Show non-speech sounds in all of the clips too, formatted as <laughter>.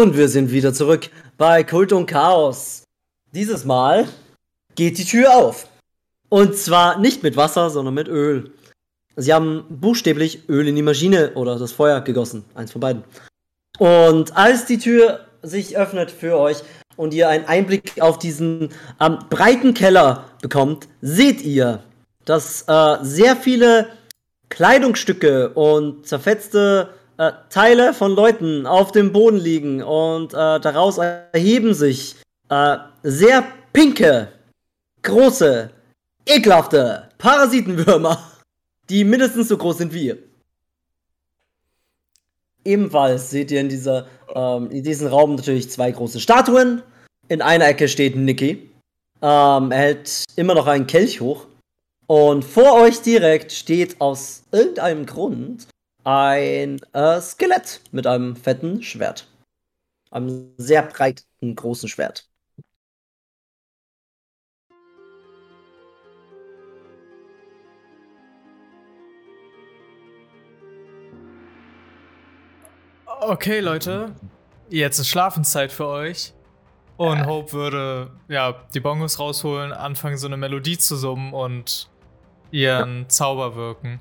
Und wir sind wieder zurück bei Kult und Chaos. Dieses Mal geht die Tür auf. Und zwar nicht mit Wasser, sondern mit Öl. Sie haben buchstäblich Öl in die Maschine oder das Feuer gegossen. Eins von beiden. Und als die Tür sich öffnet für euch und ihr einen Einblick auf diesen ähm, breiten Keller bekommt, seht ihr, dass äh, sehr viele Kleidungsstücke und zerfetzte äh, Teile von Leuten auf dem Boden liegen und äh, daraus erheben sich äh, sehr pinke, große, ekelhafte Parasitenwürmer, <laughs> die mindestens so groß sind wie ihr. Ebenfalls seht ihr in, dieser, ähm, in diesem Raum natürlich zwei große Statuen. In einer Ecke steht Nicky. Ähm, er hält immer noch einen Kelch hoch. Und vor euch direkt steht aus irgendeinem Grund ein äh, Skelett mit einem fetten Schwert. Einem sehr breiten, großen Schwert. Okay, Leute. Jetzt ist Schlafenszeit für euch. Und ja. Hope würde ja die Bongos rausholen, anfangen so eine Melodie zu summen und ihren ja. Zauber wirken.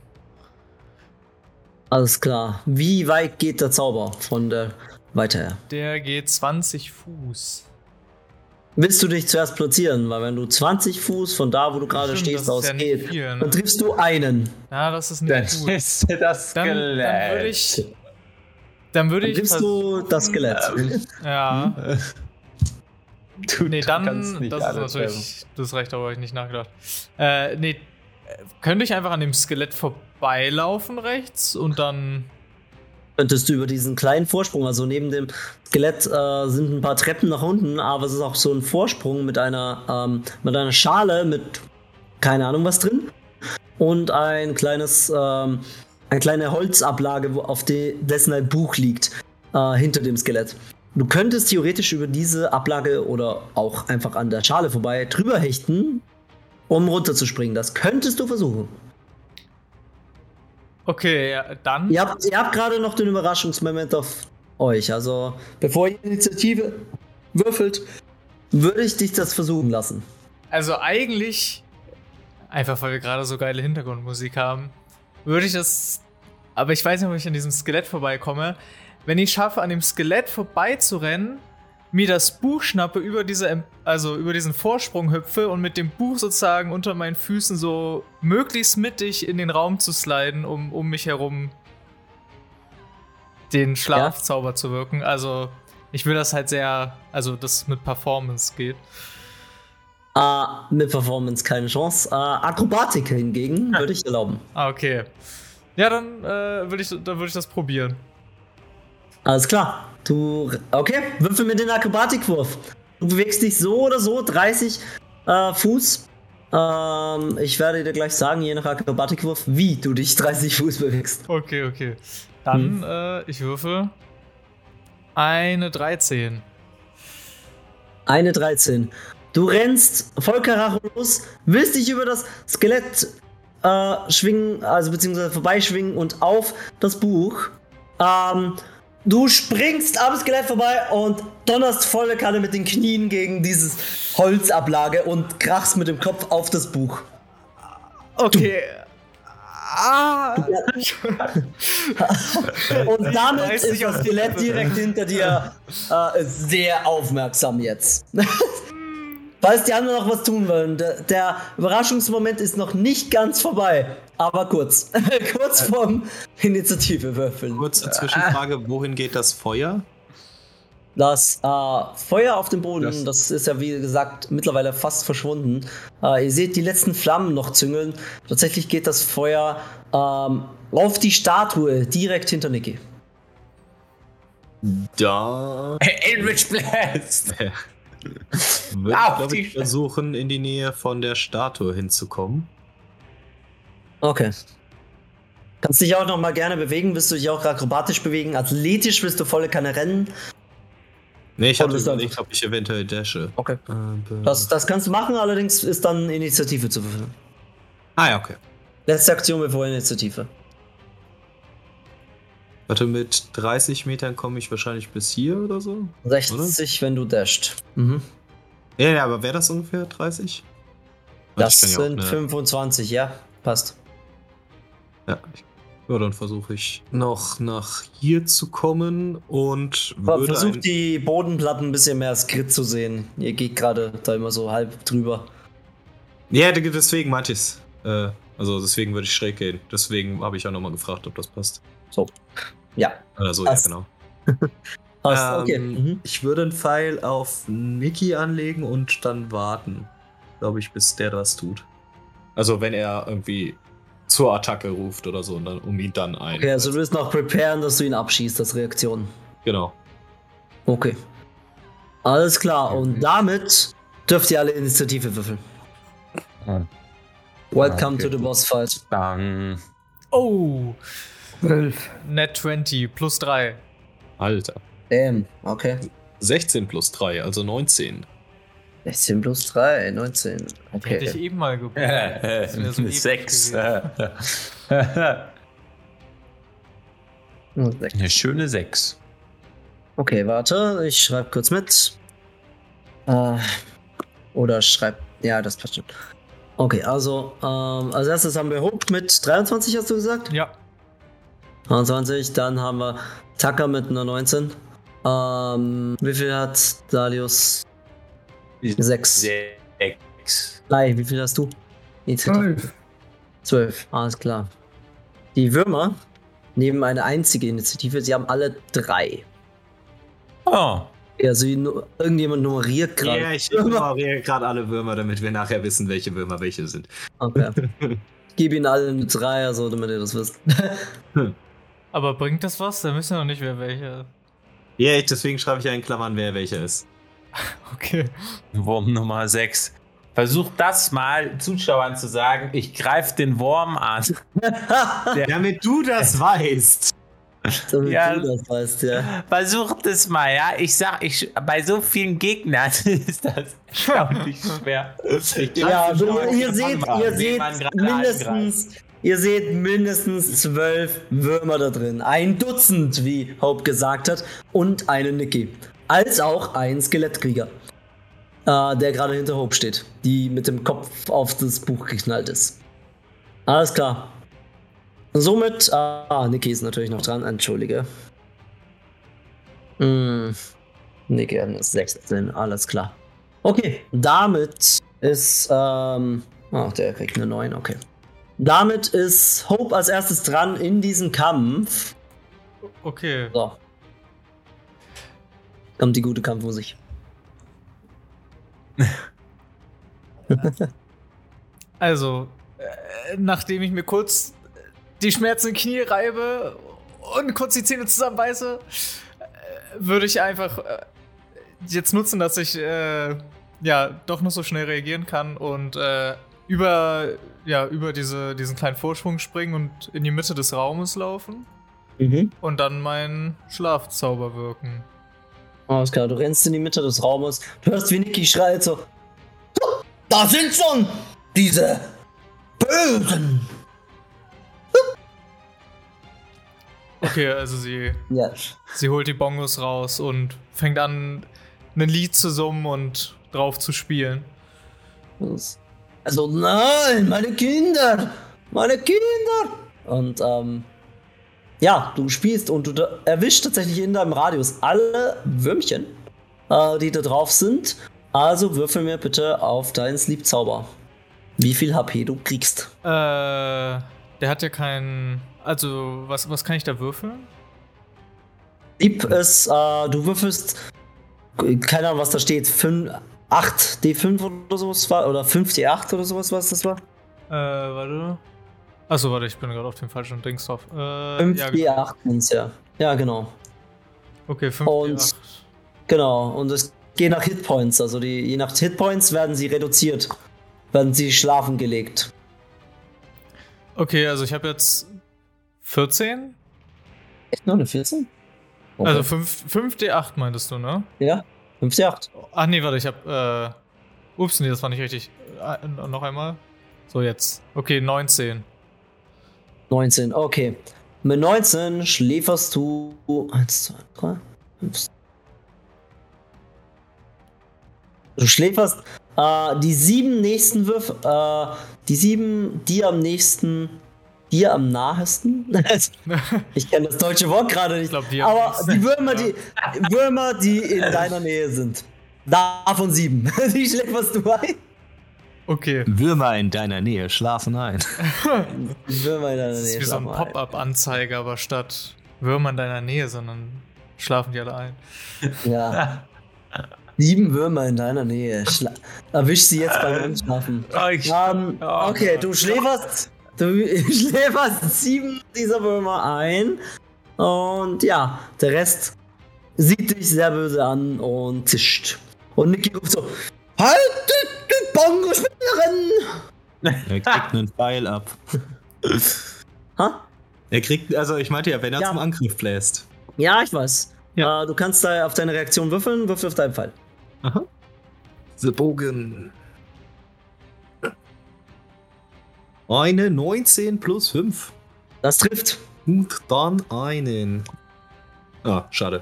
Alles klar. Wie weit geht der Zauber von der weiter her? Der geht 20 Fuß. Willst du dich zuerst platzieren? Weil wenn du 20 Fuß von da, wo du gerade stehst, ausgeht, ja ne? dann triffst du einen. Ja, das ist nicht das gut. Ist das Skelett. Dann, dann würde ich. Dann würde ich. Triffst du das Skelett? <laughs> Ja. du nee, dann. Das ist natürlich das Recht, aber ich nicht nachgedacht. Äh, nee. Könnte ich einfach an dem Skelett vorbeilaufen rechts und dann. Könntest du über diesen kleinen Vorsprung, also neben dem Skelett äh, sind ein paar Treppen nach unten, aber es ist auch so ein Vorsprung mit einer, ähm, mit einer Schale mit keine Ahnung was drin und ein kleines, ähm, eine kleine Holzablage, auf die, dessen ein Buch liegt, äh, hinter dem Skelett. Du könntest theoretisch über diese Ablage oder auch einfach an der Schale vorbei drüber hechten, um runterzuspringen. Das könntest du versuchen. Okay, ja, dann. Ihr habt, ihr habt gerade noch den Überraschungsmoment auf euch. Also, bevor ihr Initiative würfelt, würde ich dich das versuchen lassen. Also, eigentlich, einfach weil wir gerade so geile Hintergrundmusik haben, würde ich das. Aber ich weiß nicht, ob ich an diesem Skelett vorbeikomme. Wenn ich schaffe, an dem Skelett vorbeizurennen, mir das Buch schnappe, über diese, also über diesen Vorsprung hüpfe und mit dem Buch sozusagen unter meinen Füßen so möglichst mittig in den Raum zu sliden, um, um mich herum den Schlafzauber ja. zu wirken. Also ich will das halt sehr, also das mit Performance geht. Uh, mit Performance keine Chance. Uh, Akrobatik hingegen würde ich erlauben. Ah, okay. Ja, dann äh, würde ich, würd ich das probieren. Alles klar. Du. Okay, würfel mir den Akrobatikwurf. Du bewegst dich so oder so 30 äh, Fuß. Ähm, ich werde dir gleich sagen, je nach Akrobatikwurf, wie du dich <laughs> 30 Fuß bewegst. Okay, okay. Dann, hm. äh, ich würfel eine 13. Eine 13. Du rennst voll Karacho los, willst dich über das Skelett äh, schwingen, also beziehungsweise vorbeischwingen und auf das Buch. Ähm, Du springst am Skelett vorbei und donnerst volle Kanne mit den Knien gegen dieses Holzablage und krachst mit dem Kopf auf das Buch. Okay. Ah. <laughs> und damit ist das Skelett direkt hinter dir äh, sehr aufmerksam jetzt. <laughs> Falls die anderen noch was tun wollen, der, der Überraschungsmoment ist noch nicht ganz vorbei. Aber kurz. <laughs> kurz vorm Initiative würfeln. Kurze Zwischenfrage: Wohin geht das Feuer? Das äh, Feuer auf dem Boden, das, das, ist ja wie gesagt mittlerweile fast verschwunden. Äh, ihr seht die letzten Flammen noch züngeln. Tatsächlich geht das Feuer ähm, auf die Statue direkt hinter Niki. Da. <laughs> Eldritch Blast! Würde glaube ich, versuchen, in die Nähe von der Statue hinzukommen. Okay. Kannst dich auch noch mal gerne bewegen. Willst du dich auch akrobatisch bewegen? Athletisch willst du volle Kanne rennen? Nee, ich habe überlegt, ob ich eventuell dashe. Okay. Das, das kannst du machen, allerdings ist dann Initiative zu würfeln. Ah ja, okay. Letzte Aktion bevor Initiative. Warte, mit 30 Metern komme ich wahrscheinlich bis hier oder so? 60, oder? wenn du dasht. Mhm. Ja, ja, aber wäre das ungefähr 30? Das ja sind eine... 25, ja, passt. Ja, ja dann versuche ich noch nach hier zu kommen und versucht die Bodenplatten ein bisschen mehr als Grid zu sehen. Ihr geht gerade da immer so halb drüber. Ja, deswegen meinte ich es. Äh, also deswegen würde ich schräg gehen. Deswegen habe ich ja nochmal gefragt, ob das passt. So. Ja. Also, ja, genau. <laughs> Passt, okay. Ähm, mhm. Ich würde einen Pfeil auf Niki anlegen und dann warten. Glaube ich, bis der das tut. Also, wenn er irgendwie zur Attacke ruft oder so, und dann, um ihn dann ein. Okay, also du willst noch preparen, dass du ihn abschießt als Reaktion. Genau. Okay. Alles klar, und damit dürft ihr alle Initiative würfeln. Welcome okay. to the boss fight. Dann. Oh! 12. Net 20 plus 3. Alter. Damn, okay. 16 plus 3, also 19. 16 plus 3, 19. Okay. Hätte ich eben mal geguckt. <laughs> so 6. Eine schöne 6. Okay, warte, ich schreibe kurz mit. Äh, oder schreib. Ja, das passt schon. Okay, also ähm, als erstes haben wir Hope mit 23, hast du gesagt? Ja. 23, dann haben wir Tucker mit einer 19. Ähm, wie viel hat Dalius? 6. 6. Drei, wie viel hast du? 12. 12, alles klar. Die Würmer nehmen eine einzige Initiative, sie haben alle drei. Oh. Also irgendjemand nummeriert gerade. Ja, ich nummeriere gerade alle Würmer, damit wir nachher wissen, welche Würmer welche sind. Okay. <laughs> Gib ihnen alle eine 3, also damit ihr das wisst. Aber bringt das was? Da wissen wir noch nicht, wer welcher. Ja, yeah, deswegen schreibe ich ja in Klammern, wer welcher ist. <laughs> Okay. Wurm Nummer 6. Versuch das mal Zuschauern zu sagen, ich greife den Wurm an. <laughs> Damit du das <laughs> weißt. Damit ja, du das weißt, ja. Versuch das mal, ja. Ich sag, ich, bei so vielen Gegnern ist das erstaunlich schwer. Ja, also, ihr seht, ihr seht mindestens, ihr seht mindestens zwölf Würmer da drin. Ein Dutzend, wie Hope gesagt hat, und eine Niki. Als auch ein Skelettkrieger, äh, der gerade hinter Hope steht, die mit dem Kopf auf das Buch geknallt ist. Alles klar. Somit, ah, Niki ist natürlich noch dran, entschuldige. Hm, Niki hat 16, alles klar. Okay, damit ist, ähm, ach, der kriegt eine 9, okay. Damit ist Hope als erstes dran in diesem Kampf. Okay. So. Kommt die gute Kampfmusik. <laughs> also, äh, nachdem ich mir kurz die Schmerzen im Knie reibe und kurz die Zähne zusammenbeiße, äh, würde ich einfach äh, jetzt nutzen, dass ich äh, ja doch noch so schnell reagieren kann und äh, über, ja, über diese, diesen kleinen Vorsprung springen und in die Mitte des Raumes laufen. Mhm. Und dann meinen Schlafzauber wirken. Alles klar, du rennst in die Mitte des Raumes, du hörst wie Niki schreit so. Da sind schon diese Bösen Okay, also sie, ja. sie holt die Bongos raus und fängt an, ein Lied zu summen und drauf zu spielen. Also nein, meine Kinder, meine Kinder. Und ähm, ja, du spielst und du erwischst tatsächlich in deinem Radius alle Würmchen, äh, die da drauf sind. Also würfel mir bitte auf deinen Sleep-Zauber. Wie viel HP du kriegst. Äh, der hat ja keinen also, was, was kann ich da würfeln? Dieb ist, äh, du würfelst, keine Ahnung, was da steht, 5, 8 D5 oder sowas war, oder 5 D8 oder sowas, was das war? Äh, warte. Achso, warte, ich bin gerade auf dem falschen Dings drauf. Äh, 5 ja, D8 genau. ja. Ja, genau. Okay, 5 D8. Genau, und es geht nach Hitpoints, also die, je nach Hitpoints werden sie reduziert, werden sie schlafen gelegt. Okay, also ich habe jetzt 14? Echt nur eine 14? Okay. Also 5, 5D8 meintest du, ne? Ja, 5D8. Ach nee, warte, ich hab. Äh, ups, nee, das war nicht richtig. Äh, noch einmal. So, jetzt. Okay, 19. 19, okay. Mit 19 schläferst du 1, 2, 3, 5. Du schläferst äh, die sieben nächsten Würfe, äh, die sieben, die am nächsten, dir am nahesten. <laughs> ich kenne das deutsche Wort gerade nicht. Glaub, die aber die Würmer, die Würmer, die in deiner Nähe sind. Davon sieben. <laughs> die schläferst du ein. Okay. Würmer in deiner Nähe schlafen ein. <laughs> Würmer in deiner Nähe. Das ist wie so ein Pop-up-Anzeiger, aber statt Würmer in deiner Nähe, sondern schlafen die alle ein. Ja. <laughs> Sieben Würmer in deiner Nähe. Schla Erwisch sie jetzt beim Einschlafen. um, okay, du schläferst, du <laughs> schläferst sieben dieser Würmer ein. Und ja, der Rest sieht dich sehr böse an und zischt. Und Niki ruft so: Haltet Bongo-Spielerin! Er kriegt einen Pfeil ab. ha? Er kriegt, also ich meinte ja, wenn er ja. zum Angriff bläst. Ja, ich weiß. Ja. Uh, du kannst da auf deine Reaktion würfeln, würfel auf deinen Pfeil. Aha. The Bogen. Eine 19 plus 5. Das trifft. Und dann einen. Ah, schade.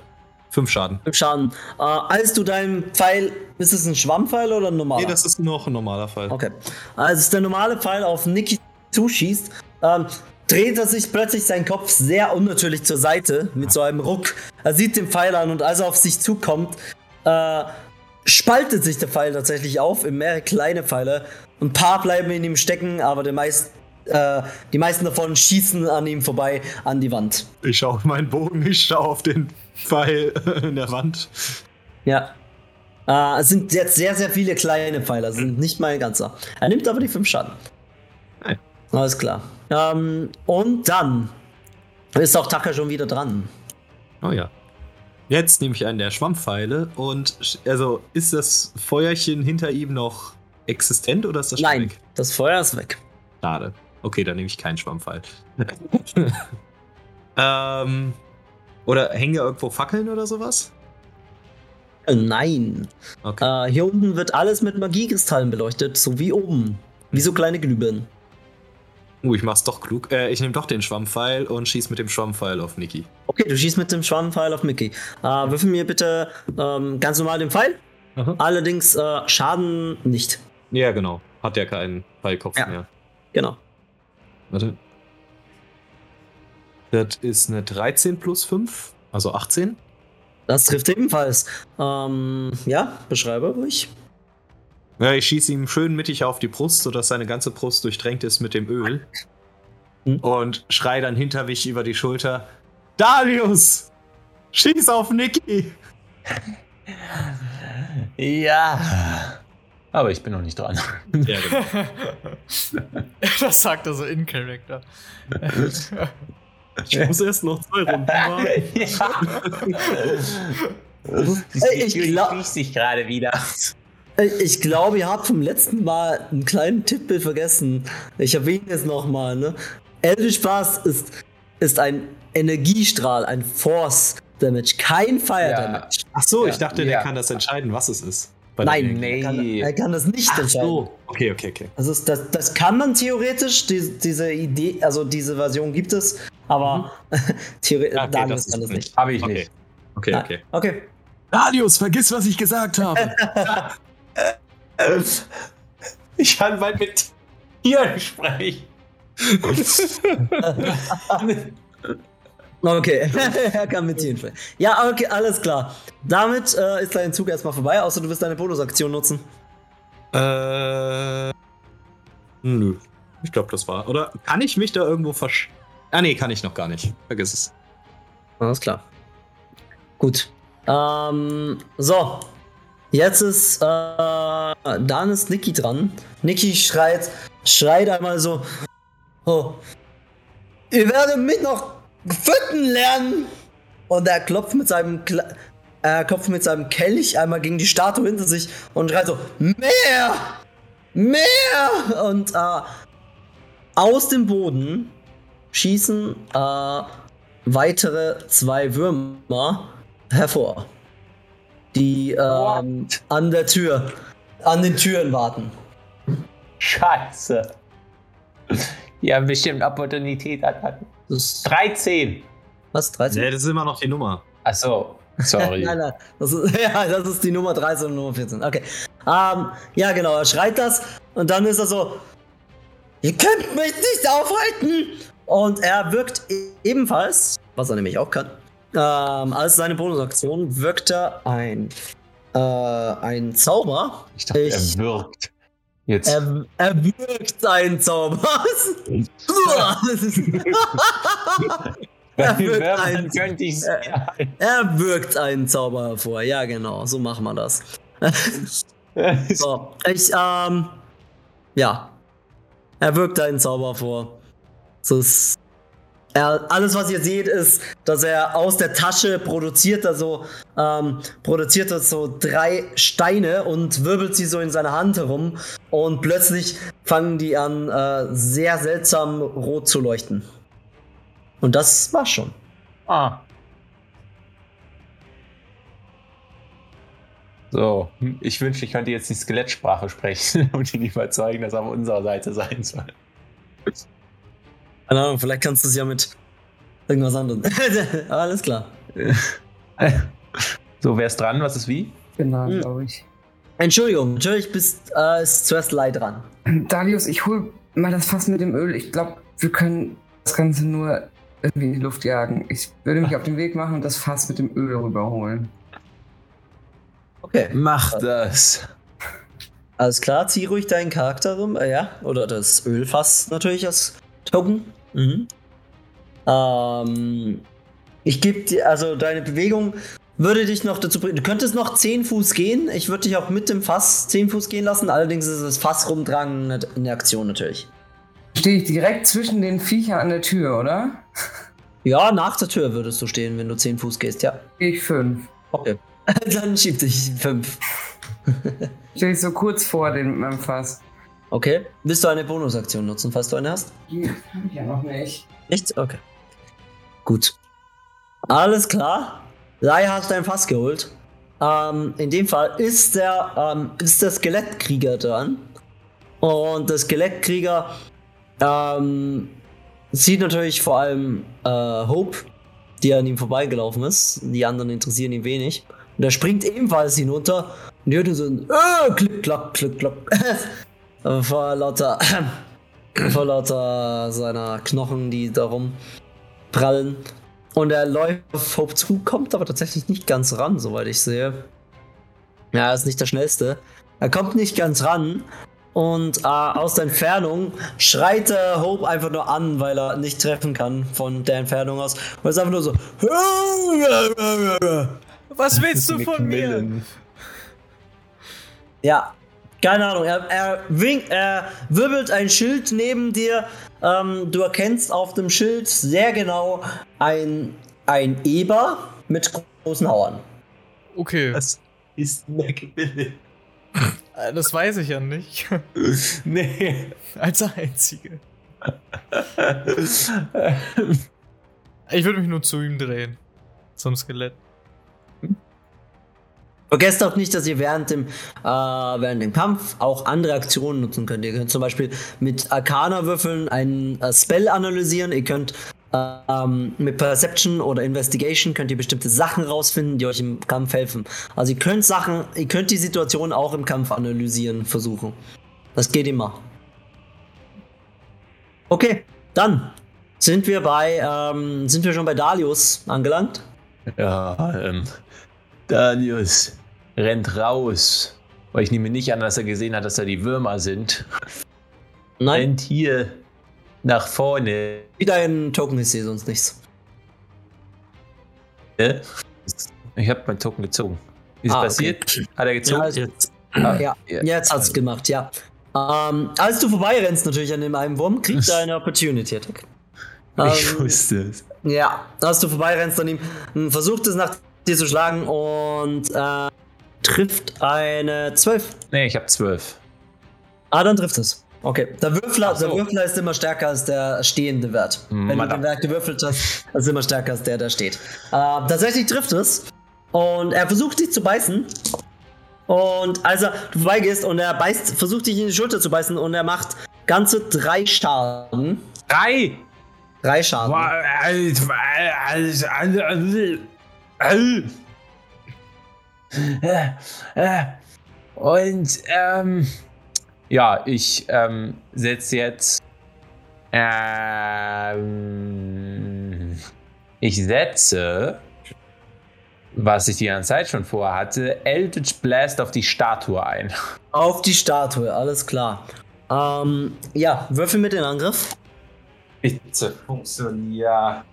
Fünf Schaden. Fünf Schaden. Äh, als du deinen Pfeil. Ist es ein Schwammpfeil oder ein normaler? Nee, das ist noch ein normaler Pfeil. Okay. Als der normale Pfeil auf Niki zuschießt, ähm, dreht er sich plötzlich seinen Kopf sehr unnatürlich zur Seite mit so einem Ruck. Er sieht den Pfeil an und als er auf sich zukommt, äh, spaltet sich der Pfeil tatsächlich auf in mehrere kleine Pfeile. Ein paar bleiben in ihm stecken, aber der meist, äh, die meisten davon schießen an ihm vorbei an die Wand. Ich schaue auf meinen Bogen, ich schaue auf den Pfeil <laughs> in der Wand. Ja. Äh, es sind jetzt sehr, sehr viele kleine Pfeile, sind nicht mal ein ganzer. Er nimmt aber die fünf Schaden. Nein. Alles klar. Ähm, und dann ist auch Taka schon wieder dran. Oh ja. Jetzt nehme ich einen der Schwammpfeile und also ist das Feuerchen hinter ihm noch existent oder ist das schon Nein, weg? das Feuer ist weg. Schade. Okay, dann nehme ich keinen Schwammpfeil. <laughs> ähm, oder hängen ja irgendwo Fackeln oder sowas? Äh, nein. Okay. Äh, hier unten wird alles mit Magiekristallen beleuchtet, so wie oben. Wie so kleine Glühbirnen. Uh, ich mach's doch klug. Äh, ich nehme doch den Schwammpfeil und schieß mit dem Schwammpfeil auf Niki. Okay, du schießt mit dem Schwammpfeil auf Mickey. Äh, würfel mir bitte ähm, ganz normal den Pfeil. Aha. Allerdings äh, Schaden nicht. Ja, genau. Hat ja keinen Pfeilkopf ja. mehr. Genau. Warte. Das ist eine 13 plus 5, also 18. Das trifft ebenfalls. Ähm, ja, beschreibe ruhig. Ja, ich schieße ihm schön mittig auf die Brust, sodass seine ganze Brust durchtränkt ist mit dem Öl. Hm? Und schrei dann hinter mich über die Schulter: Darius! Schieß auf Niki! Ja. Aber ich bin noch nicht dran. Ja, genau. <laughs> das sagt er so in Character. <laughs> Ich muss erst noch zwei Runden machen. <laughs> ja. <laughs> ich glaube, sich gerade wieder. Ich glaube, ihr habt vom letzten Mal einen kleinen Tippel vergessen. Ich erwähne es nochmal. Ne? Eldritch Blast ist, ist ein Energiestrahl, ein Force Damage, kein Fire ja. Damage. Ach so, ja. ich dachte, der kann das entscheiden, was es ist. Nein, nee. er, kann, er kann das nicht Ach entscheiden. So. Okay, okay, okay. Also das, das kann man theoretisch, die, diese Idee, also diese Version gibt es, aber mhm. <laughs> theoretisch okay, kann das nicht. Habe ich okay. nicht. Okay, okay. Okay. Radius, vergiss, was ich gesagt habe. <laughs> Ich kann bald mit Tieren sprechen. <laughs> okay, er kann mit Tieren sprechen. Ja, okay, alles klar. Damit äh, ist dein Zug erstmal vorbei, außer du wirst deine Bonusaktion nutzen. Äh. Nö. Ich glaube, das war. Oder kann ich mich da irgendwo versch. Ah, nee, kann ich noch gar nicht. Vergiss es. Alles klar. Gut. Ähm, so, Jetzt ist, äh, dann ist Niki dran. Niki schreit, schreit einmal so, oh, ihr werdet mich noch fütten lernen. Und er klopft mit seinem, er klopft mit seinem Kelch einmal gegen die Statue hinter sich und schreit so, mehr, mehr. Und äh, aus dem Boden schießen äh, weitere zwei Würmer hervor die ähm, an der Tür, an den Türen warten. Scheiße. Die haben bestimmt Opportunität. Das 13. Was? 13? Nee, das ist immer noch die Nummer. Achso, sorry. <laughs> nein, nein. Das ist, <laughs> ja, das ist die Nummer 13 und Nummer 14. Okay. Ähm, ja, genau, er schreit das und dann ist er so: Ihr könnt mich nicht aufhalten! Und er wirkt e-, ebenfalls, was er nämlich auch kann, ähm, als seine Bonusaktion wirkt er ein, äh, ein Zauber. Ich dachte, ich, er wirkt. Jetzt. Er, er wirkt einen Zauber. <laughs> er, wirkt einen, er, er wirkt einen Zauber hervor. Ja, genau. So machen wir das. <laughs> so, ich, ähm, ja. Er wirkt einen Zauber vor. So ist er, alles, was ihr seht, ist, dass er aus der Tasche produziert, also ähm, produziert er so drei Steine und wirbelt sie so in seiner Hand herum und plötzlich fangen die an, äh, sehr seltsam rot zu leuchten. Und das war schon. Ah. So, ich wünschte, ich könnte jetzt die Skelettsprache sprechen <laughs> und ihn überzeugen, dass er auf unserer Seite sein soll. Keine Ahnung, vielleicht kannst du es ja mit irgendwas anderem. <laughs> Alles klar. <laughs> so, wer ist dran? Was ist wie? Genau, hm. glaube ich. Entschuldigung, natürlich bist äh, ist zuerst Leid dran. <clears throat> Darius, ich hol mal das Fass mit dem Öl. Ich glaube, wir können das Ganze nur irgendwie in die Luft jagen. Ich würde mich auf den Weg machen und das Fass mit dem Öl rüberholen. Okay. Mach das. Alles klar, zieh ruhig deinen Charakter rum. Äh, ja, oder das Ölfass natürlich als Token. Mhm. Ähm, ich gebe dir, also deine Bewegung würde dich noch dazu bringen. Du könntest noch 10 Fuß gehen. Ich würde dich auch mit dem Fass 10 Fuß gehen lassen. Allerdings ist das Fass rumtragen eine Aktion natürlich. Stehe ich direkt zwischen den Viechern an der Tür, oder? Ja, nach der Tür würdest du stehen, wenn du 10 Fuß gehst, ja. Ich 5. Okay. <laughs> Dann schieb dich 5. Stehe ich so kurz vor dem, meinem Fass. Okay. Willst du eine Bonusaktion nutzen, falls du eine hast? Hab ich ja noch nicht. Nicht? Okay. Gut. Alles klar. Lai hast dein Fass geholt. Ähm, in dem Fall ist der, ähm, ist der Skelettkrieger dran. Und der Skelettkrieger ähm, sieht natürlich vor allem äh, Hope, die an ihm vorbeigelaufen ist. Die anderen interessieren ihn wenig. Und er springt ebenfalls hinunter und hört so ein äh, klick, klack, klick, klack. <laughs> vor lauter, <clears throat> vor lauter seiner Knochen, die darum prallen. Und er läuft auf Hope zu, kommt aber tatsächlich nicht ganz ran, soweit ich sehe. Ja, er ist nicht der Schnellste. Er kommt nicht ganz ran. Und äh, aus der Entfernung schreit er Hope einfach nur an, weil er nicht treffen kann von der Entfernung aus. Und er ist einfach nur so. Was willst du von mir? Ja, keine Ahnung, er, er, wink, er wirbelt ein Schild neben dir. Ähm, du erkennst auf dem Schild sehr genau ein, ein Eber mit großen Hauern. Okay. Das ist Macmillan. Äh, das weiß ich ja nicht. <laughs> nee. Als einzige. ich würde mich nur zu ihm drehen. Zum Skelett. Vergesst auch nicht, dass ihr während dem, äh, während dem Kampf auch andere Aktionen nutzen könnt. Ihr könnt zum Beispiel mit Arcana-Würfeln einen äh, Spell analysieren. Ihr könnt ähm, mit Perception oder Investigation könnt ihr bestimmte Sachen rausfinden, die euch im Kampf helfen. Also ihr könnt Sachen, ihr könnt die Situation auch im Kampf analysieren, versuchen. Das geht immer. Okay, dann sind wir bei, ähm, sind wir schon bei Dalius angelangt? Ja, ähm, Dalius rennt raus. Weil ich nehme nicht an, dass er gesehen hat, dass da die Würmer sind. Nein. Rennt hier nach vorne. Wieder ein Token, ich sehe sonst nichts. Ich habe meinen Token gezogen. Wie ist ah, passiert? Okay. Hat er gezogen? Ja, jetzt, ah, ja. jetzt hat's gemacht, ja. Ähm, als du vorbeirennst natürlich an dem einen Wurm, kriegt er eine <laughs> Opportunity Attack. Ich ähm, wusste es. Ja, als du vorbeirennst an ihm, versucht es nach dir zu schlagen und äh, trifft eine 12. Nee, ich habe 12. Ah, dann trifft es. Okay, der Würfler, so. der Würfler ist immer stärker als der stehende Wert. Hm, Wenn Madame. du den Wert gewürfelt hast, ist immer stärker als der, der steht. Äh, tatsächlich trifft es. Und er versucht dich zu beißen. Und als er du vorbeigehst und er beißt, versucht dich in die Schulter zu beißen und er macht ganze drei Schaden. Drei? Drei Schaden. Und ähm, ja, ich ähm, setze jetzt. Ähm, ich setze, was ich die ganze Zeit schon vorhatte, Eldritch Blast auf die Statue ein. Auf die Statue, alles klar. Ähm, ja, würfel mit den Angriff. Bitte funktioniert.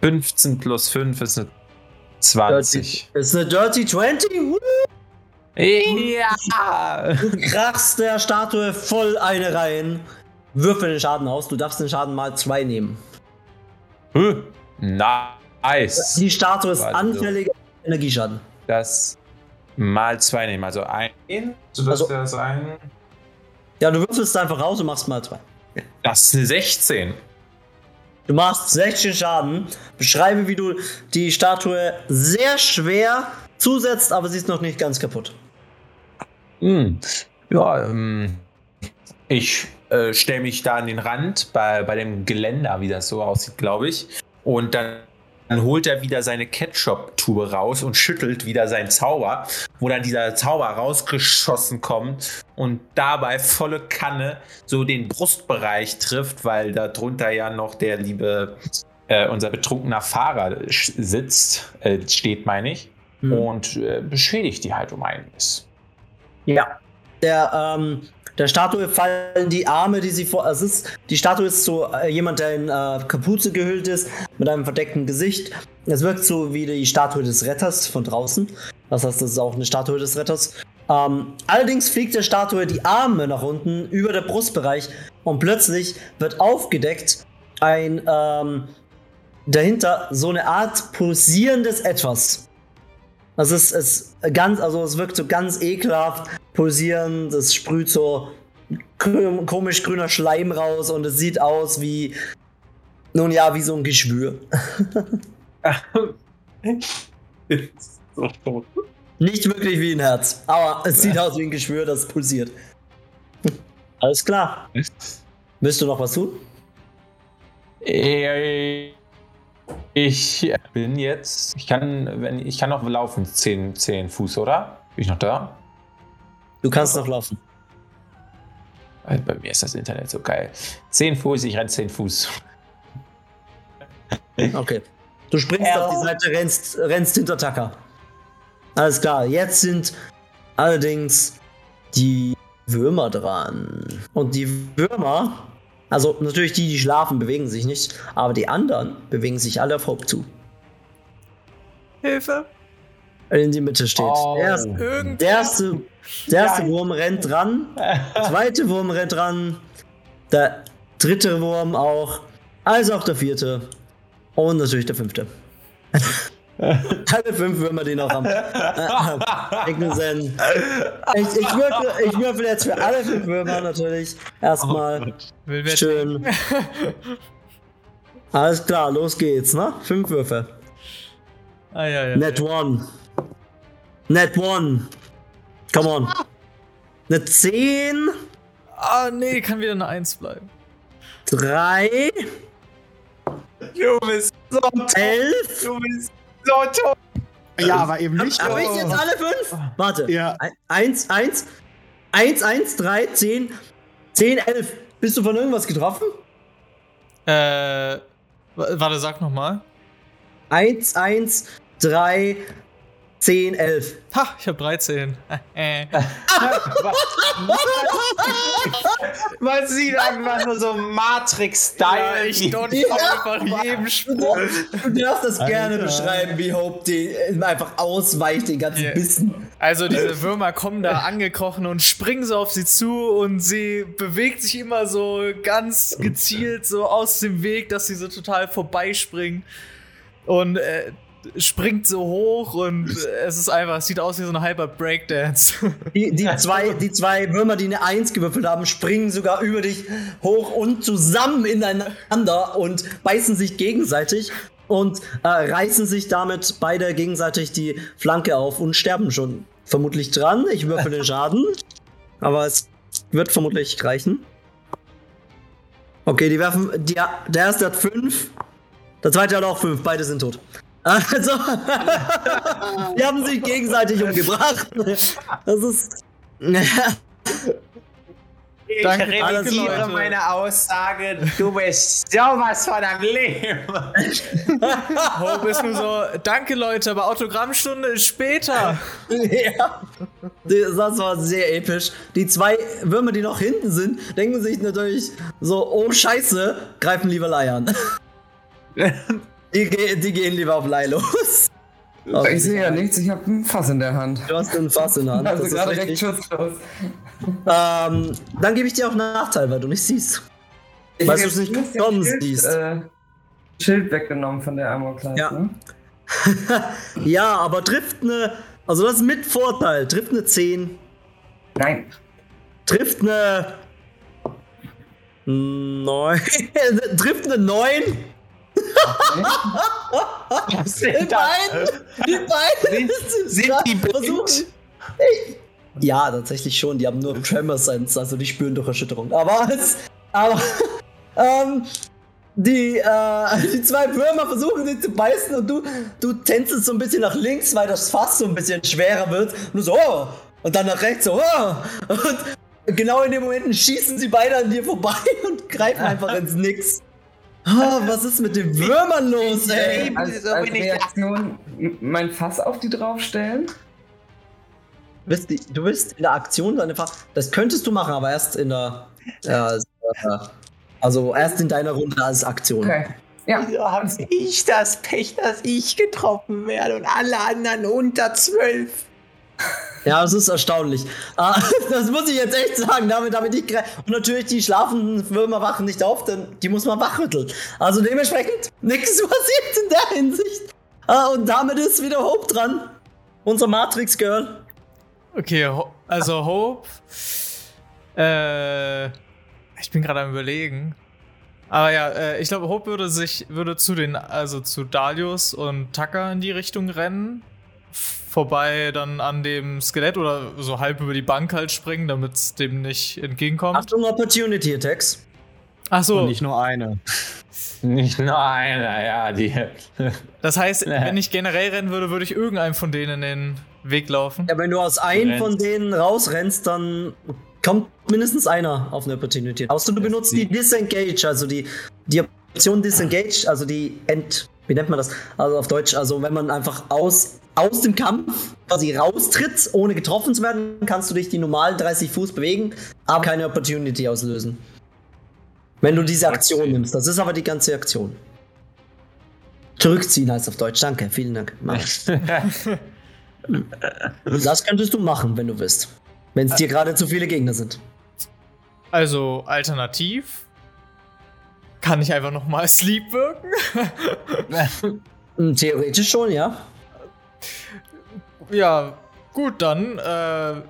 15 plus 5 ist eine 20. Dirty, ist eine Dirty 20? Woo! Ja! Du krachst der Statue voll eine rein. Würfel den Schaden aus. Du darfst den Schaden mal zwei nehmen. Hm. Nice. Die Statue ist Warte. anfällig auf Energieschaden. Das mal zwei nehmen. Also ein. Sodass Also- das ein. Ja, du würfelst einfach raus und machst mal zwei. Das ist eine 16. Du machst 16 Schaden. Beschreibe, wie du die Statue sehr schwer zusetzt, aber sie ist noch nicht ganz kaputt. Hm. Ja, ähm, ich äh, stelle mich da an den Rand bei, bei dem Geländer, wie das so aussieht, glaube ich. Und dann, dann holt er wieder seine Ketchup-Tube raus und schüttelt wieder seinen Zauber, wo dann dieser Zauber rausgeschossen kommt und dabei volle Kanne so den Brustbereich trifft, weil da drunter ja noch der liebe, äh, unser betrunkener Fahrer sitzt, äh, steht, meine ich, Hm. und äh, beschädigt die halt um einiges. Ja. Der, ähm, der Statue fallen die Arme, die sie vor. Es ist, die Statue ist so äh, jemand, der in äh, Kapuze gehüllt ist, mit einem verdeckten Gesicht. Es wirkt so wie die Statue des Retters von draußen. Das heißt, das ist auch eine Statue des Retters. Ähm, allerdings fliegt der Statue die Arme nach unten über der Brustbereich und plötzlich wird aufgedeckt ein ähm, dahinter so eine Art pulsierendes Etwas. Das ist es ganz, also es wirkt so ganz ekelhaft, pulsierend, es sprüht so komisch grüner Schleim raus und es sieht aus wie, nun ja, wie so ein Geschwür. <laughs> Nicht wirklich wie ein Herz, aber es sieht aus wie ein Geschwür, das pulsiert. Alles klar. Willst du noch was tun? Äh, Ich bin jetzt. Ich kann, wenn ich kann noch laufen, 10, 10 Fuß, oder? Bin ich noch da? Du kannst noch laufen. Bei mir ist das Internet so geil. 10 Fuß, ich renne 10 Fuß. <laughs> Okay. Du springst Ja. auf die Seite, rennst, rennst hinter Taka. Alles klar, jetzt sind allerdings die Würmer dran. Und die Würmer, also natürlich die, die schlafen, bewegen sich nicht, aber die anderen bewegen sich alle auf Hope zu. Hilfe! In die Mitte steht. Oh. Der, erste, der erste, der erste Wurm rennt ran, der <laughs> zweite Wurm rennt ran, der dritte Wurm auch, also auch der vierte und natürlich der fünfte. <laughs> Alle fünf Würmer, die noch am äh, Ecken sind. Ich, ich, würfel, ich würfel jetzt für alle fünf Würmer natürlich erstmal wer schön. <laughs> Alles klar, los geht's, ne? Fünf Würfe. Ah, ja, ja. Net one. Net one. Come on. Eine 10, Ah, nee, kann wieder eine 1 bleiben. 3, Du bist so 11. Du bist so tot. Ja, aber eben nicht. Hab ich jetzt alle fünf? Warte. Ja. 1, 1, 1, 1, 3, 10, 10, 11. Bist du von irgendwas getroffen? Äh, wa- warte, sag nochmal. 1, 1, 3, 10, 11. Ha, ich hab 13. <laughs> Äh. <laughs> Man sieht einfach nur so Matrix-Style. ich dort Ja. einfach jedem Sprung. Du darfst das gerne Alter. beschreiben, wie Hope die äh, einfach ausweicht, den ganzen Ja. Bissen. Also diese Würmer kommen da angekrochen und springen so auf sie zu und sie bewegt sich immer so ganz gezielt so aus dem Weg, dass sie so total vorbeispringen und äh, springt so hoch und es ist einfach, es sieht aus wie so ein halber Breakdance. Die, die, <laughs> zwei, die zwei Würmer, die eine 1 gewürfelt haben, springen sogar über dich hoch und zusammen ineinander und beißen sich gegenseitig und äh, reißen sich damit beide gegenseitig die Flanke auf und sterben schon vermutlich dran. Ich würfel den <laughs> Schaden, aber es wird vermutlich reichen. Okay, die werfen. Die, der erste hat fünf. Der zweite hat auch fünf. Beide sind tot. Also, <laughs> die haben sich gegenseitig umgebracht. Das ist. Ich Danke, revidiere Leute. meine Aussage, du bist sowas von am Leben. Hope ist nur so, danke Leute, aber Autogrammstunde ist später. ja. Das war sehr episch. Die zwei Würmer, die noch hinten sind, denken sich natürlich so: Oh, Scheiße, greifen lieber Lai an. <laughs> die, die gehen lieber auf Lai los. Ich sehe ja nichts, ich habe ein Fass in der Hand. Du hast ein Fass in der Hand. Also das ist gerade richtig. schutzlos. Ähm, dann gebe ich dir auch einen Nachteil, weil du nicht siehst. Ich Weißt hab du es nicht sonst Schild, siehst. Äh, Schild weggenommen von der Armor Ja. ne? <laughs> Ja, aber trifft eine. Also das ist mit Vorteil. Trifft eine 10. Nein. Trifft eine. 9. <laughs> trifft eine 9. Was Die sind das? beiden. Die beiden. Sind- sind die blind? Ja, tatsächlich schon. Die haben nur Tremor Sense, also die spüren durch Erschütterung. Aber es. Aber. <laughs> Ähm. Die, äh, die zwei Würmer versuchen dich zu beißen und du, du tänzelst so ein bisschen nach links, weil das Fass so ein bisschen schwerer wird. Und du so, oh! Und dann nach rechts so, oh! Und genau in dem Moment schießen sie beide an dir vorbei <laughs> und greifen <laughs> einfach ins Nix. Oh, was ist mit den Würmern los, ey? Als, So als bin ich- Reaktion mein Fass auf die draufstellen. Du bist, die, du bist in der Aktion deine Fa Das könntest du machen, aber erst in der. Ja, also erst in deiner Runde als Aktion. Okay. Ja. Wieso habe ich das Pech, dass ich getroffen werde und alle anderen unter zwölf? <laughs> Ja, das ist erstaunlich. Ah, <laughs> das muss ich jetzt echt sagen. Damit habe ich nicht. Und natürlich, die schlafenden Würmer wachen nicht auf, denn die muss man wachrütteln. Also dementsprechend <laughs> nichts passiert in der Hinsicht. Ah, und damit ist wieder Hope dran. Unser Matrix-Girl. Okay, also Hope. Äh, ich bin gerade am überlegen. Aber ja, äh, ich glaube, Hope würde sich, würde zu den, also zu Dalius und Tucker in die Richtung rennen. Vorbei dann an dem Skelett oder so halb über die Bank halt springen, damit es dem nicht entgegenkommt. Achtung, Opportunity Attacks. Ach so, Und nicht nur eine. Nicht nur einer, ja, die. das heißt, <laughs> wenn ich generell rennen würde, würde ich irgendeinem von denen in den Weg laufen. Ja, wenn du aus einem von denen rausrennst, dann kommt mindestens einer auf eine Opportunity. Außer du benutzt die Disengage, also die, die Option Disengage, also die End. Wie nennt man das? Also auf Deutsch, also wenn man einfach aus, aus dem Kampf quasi raustritt, ohne getroffen zu werden, kannst du dich die normalen 30 Fuß bewegen, aber keine Opportunity auslösen. Wenn du diese Aktion nimmst. Das ist aber die ganze Aktion. Zurückziehen heißt auf Deutsch. Danke, vielen Dank. <laughs> Das könntest du machen, wenn du willst. Wenn es dir gerade zu viele Gegner sind. Also alternativ kann ich einfach nochmal <laughs> Sleep wirken. Hm, Theoretisch schon, ja. Ja, gut, dann, äh,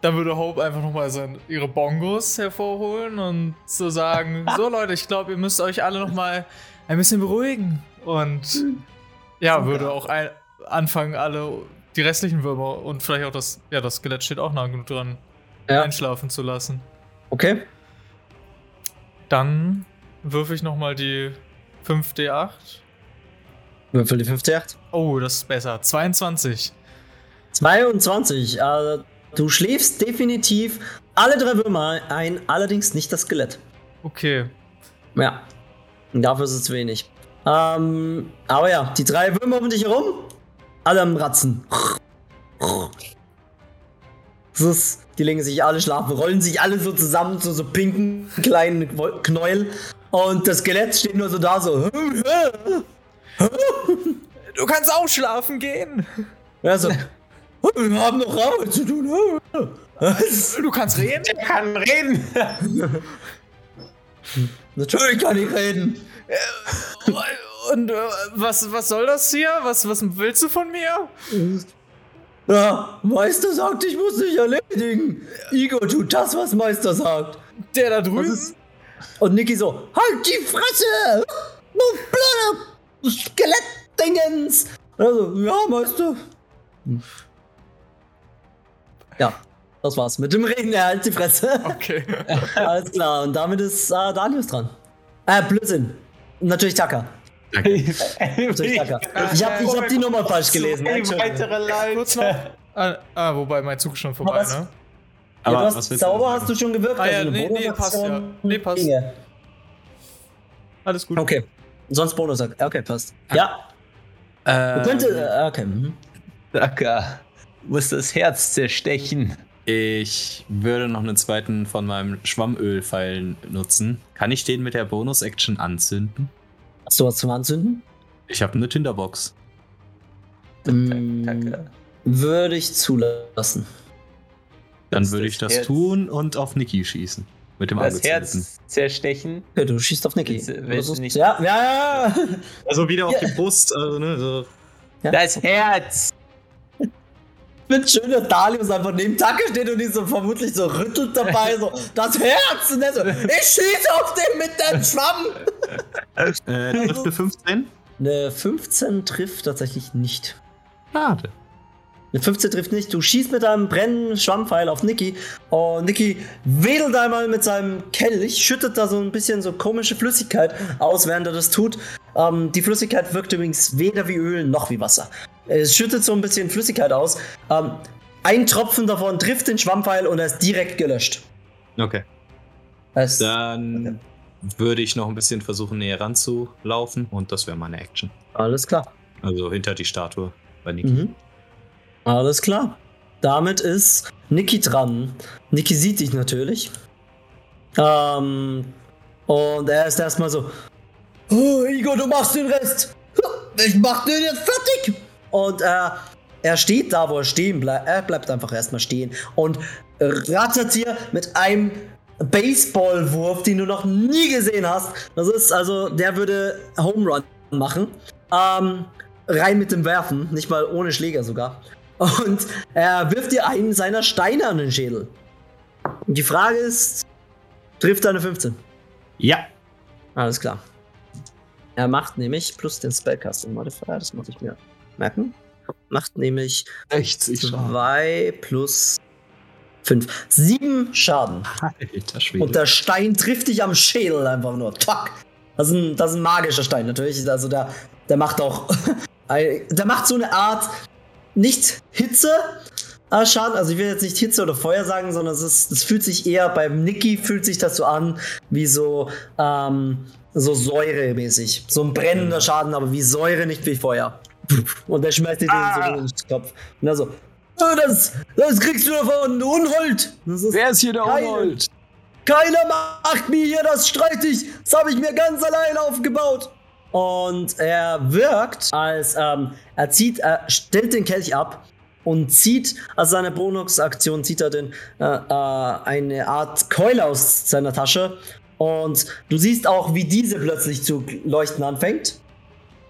dann würde Hope einfach nochmal ihre Bongos hervorholen und so sagen, <laughs> so Leute, ich glaube, ihr müsst euch alle nochmal ein bisschen beruhigen. Und ja, würde auch ein, anfangen, alle die restlichen Würmer und vielleicht auch das, ja, das Skelett steht auch nah genug dran, Ja. einschlafen zu lassen. Okay. Dann würfe ich nochmal die 5d8. Würfel die 58. Oh, das ist besser. 22. 22. Äh, du schläfst definitiv alle drei Würmer ein, allerdings nicht das Skelett. Okay. Ja. Und Dafür ist es wenig. Ähm, aber ja, die drei Würmer um dich herum, alle am Ratzen. Ist, die legen sich alle schlafen, rollen sich alle so zusammen zu so pinken kleinen Knäuel. Und das Skelett steht nur so da, so. <laughs> Du kannst auch schlafen gehen. Ja, so. Wir haben noch Arbeit zu tun. Du kannst reden. Der kann reden. <laughs> Natürlich kann ich reden. Und äh, was, was soll das hier? Was, was willst du von mir? Ja, Meister sagt, ich muss dich erledigen. Igor tut das, was Meister sagt. Der da drüben? ist- Und Niki so, halt die Fresse! Du blöder Skelettdingens! Also, ja, Meister. Ja, das war's. Mit dem Reden, er halt die Fresse. Okay. <laughs> Alles klar, und damit ist äh, Danius dran. Äh, Blödsinn. Natürlich Tucker. <laughs> Natürlich Tucker. Ich habe ich hab die Nummer falsch gelesen. weitere Leute. Ah, ah, wobei mein Zug ist schon vorbei, was? ne? Ja, Aber du hast du hast du schon gewirkt. Ah ja, also nee, nee, passt ja. Nee, passt. Dinge. Alles gut. Okay. Sonst Bonus. Okay, passt. Ja, Ähm, könnte. äh, Okay. mhm. Muss das Herz zerstechen. Ich würde noch einen zweiten von meinem Schwammölpfeil nutzen. Kann ich den mit der Bonus-Action anzünden? Hast du was zum Anzünden? Ich habe eine Tinderbox. Mm, Dacker. Würde ich zulassen. Dann Das- würde ich das Herz- tun und auf Niki schießen. Mit dem Das. Herz zerstechen. Ja, du schießt auf Niki. Willst willst Ja, ja, ja. Also wieder auf Ja. die Brust. Also, ne, so. Ja. Das Herz. Ich finde schön, dass Dalius einfach neben Tacke steht und ihn so vermutlich so rüttelt dabei, so das Herz. Und der so, ich schieße auf den mit dem Schwamm. Äh, trifft eine 15? Eine 15 trifft tatsächlich nicht. Schade. Eine 15 trifft nicht. Du schießt mit deinem brennenden Schwammpfeil auf Niki. Und Niki wedelt einmal mit seinem Kelch, schüttet da so ein bisschen so komische Flüssigkeit aus, während er das tut. Ähm, die Flüssigkeit wirkt übrigens weder wie Öl noch wie Wasser. Es schüttet so ein bisschen Flüssigkeit aus. Ähm, ein Tropfen davon trifft den Schwammpfeil und er ist direkt gelöscht. Okay. Es, Dann würde ich noch ein bisschen versuchen, näher ranzulaufen und das wäre meine Action. alles klar. Also hinter die Statue bei Niki. Mhm. Alles klar. Damit ist Niki dran. Niki sieht dich natürlich. Ähm, und er ist erstmal so: oh, Igor, du machst den Rest. <laughs> Ich mach den jetzt fertig. Und äh, er steht da, wo er stehen bleibt. Er bleibt einfach erstmal stehen und rattert dir mit einem Baseballwurf, den du noch nie gesehen hast. Das ist also, der würde Home Run machen. Ähm, rein mit dem Werfen, nicht mal ohne Schläger sogar. Und er wirft dir einen seiner Steine an den Schädel. Und die Frage ist, trifft er eine 15? Ja. Alles klar. Er macht nämlich plus den Spellcasting Modifier, das muss ich mir merken. Macht nämlich 60 2 plus 5. 7 Schaden. Alter Schwede. Und der Stein trifft dich am Schädel einfach nur. Tack. Das ist ein, das ist ein magischer Stein natürlich. Also der, der macht auch. <laughs> der macht so eine Art nicht Hitze. äh, Schaden, also ich will jetzt nicht Hitze oder Feuer sagen, sondern es ist, es fühlt sich eher beim Niki fühlt sich das so an wie so ähm, so säuremäßig, so ein brennender Schaden, aber wie Säure, nicht wie Feuer. Und der schmeißt dir den so in den Kopf. Und er so, "Oh, das, das kriegst du davon, Unhold. Ist Wer ist hier der Keine- Unhold? keiner macht mir hier das streitig. Das habe ich mir ganz allein aufgebaut. Und er wirkt, als ähm, er zieht, er stellt den Kelch ab und zieht, als seine Bonusaktion zieht er den, äh, äh, eine Art Keule aus seiner Tasche. Und du siehst auch, wie diese plötzlich zu leuchten anfängt.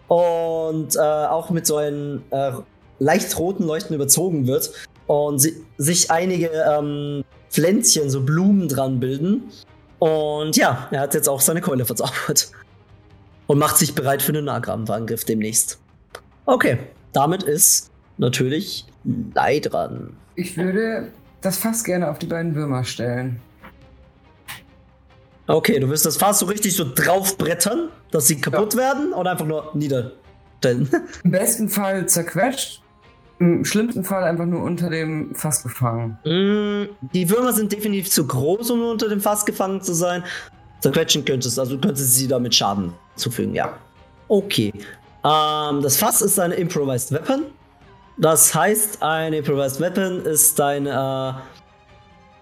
Und äh, auch mit so einem äh, leicht roten Leuchten überzogen wird. Und si sich einige ähm, Pflänzchen, so Blumen dran bilden. Und ja, er hat jetzt auch seine Keule verzaubert. Und macht sich bereit für einen Nahkampfangriff demnächst. Okay, damit ist natürlich Lei dran. Ich würde das Fass gerne auf die beiden Würmer stellen. Okay, du wirst das Fass so richtig so draufbrettern, dass sie kaputt werden oder einfach nur niederstellen. <laughs> Im besten Fall zerquetscht, im schlimmsten Fall einfach nur unter dem Fass gefangen. Mm, die Würmer sind definitiv zu groß, um unter dem Fass gefangen zu sein. Zerquetschen könntest, also du könntest sie damit Schaden zufügen, ja. Okay. Ähm, das Fass ist eine Improvised Weapon. Das heißt, eine Improvised Weapon ist dein, äh,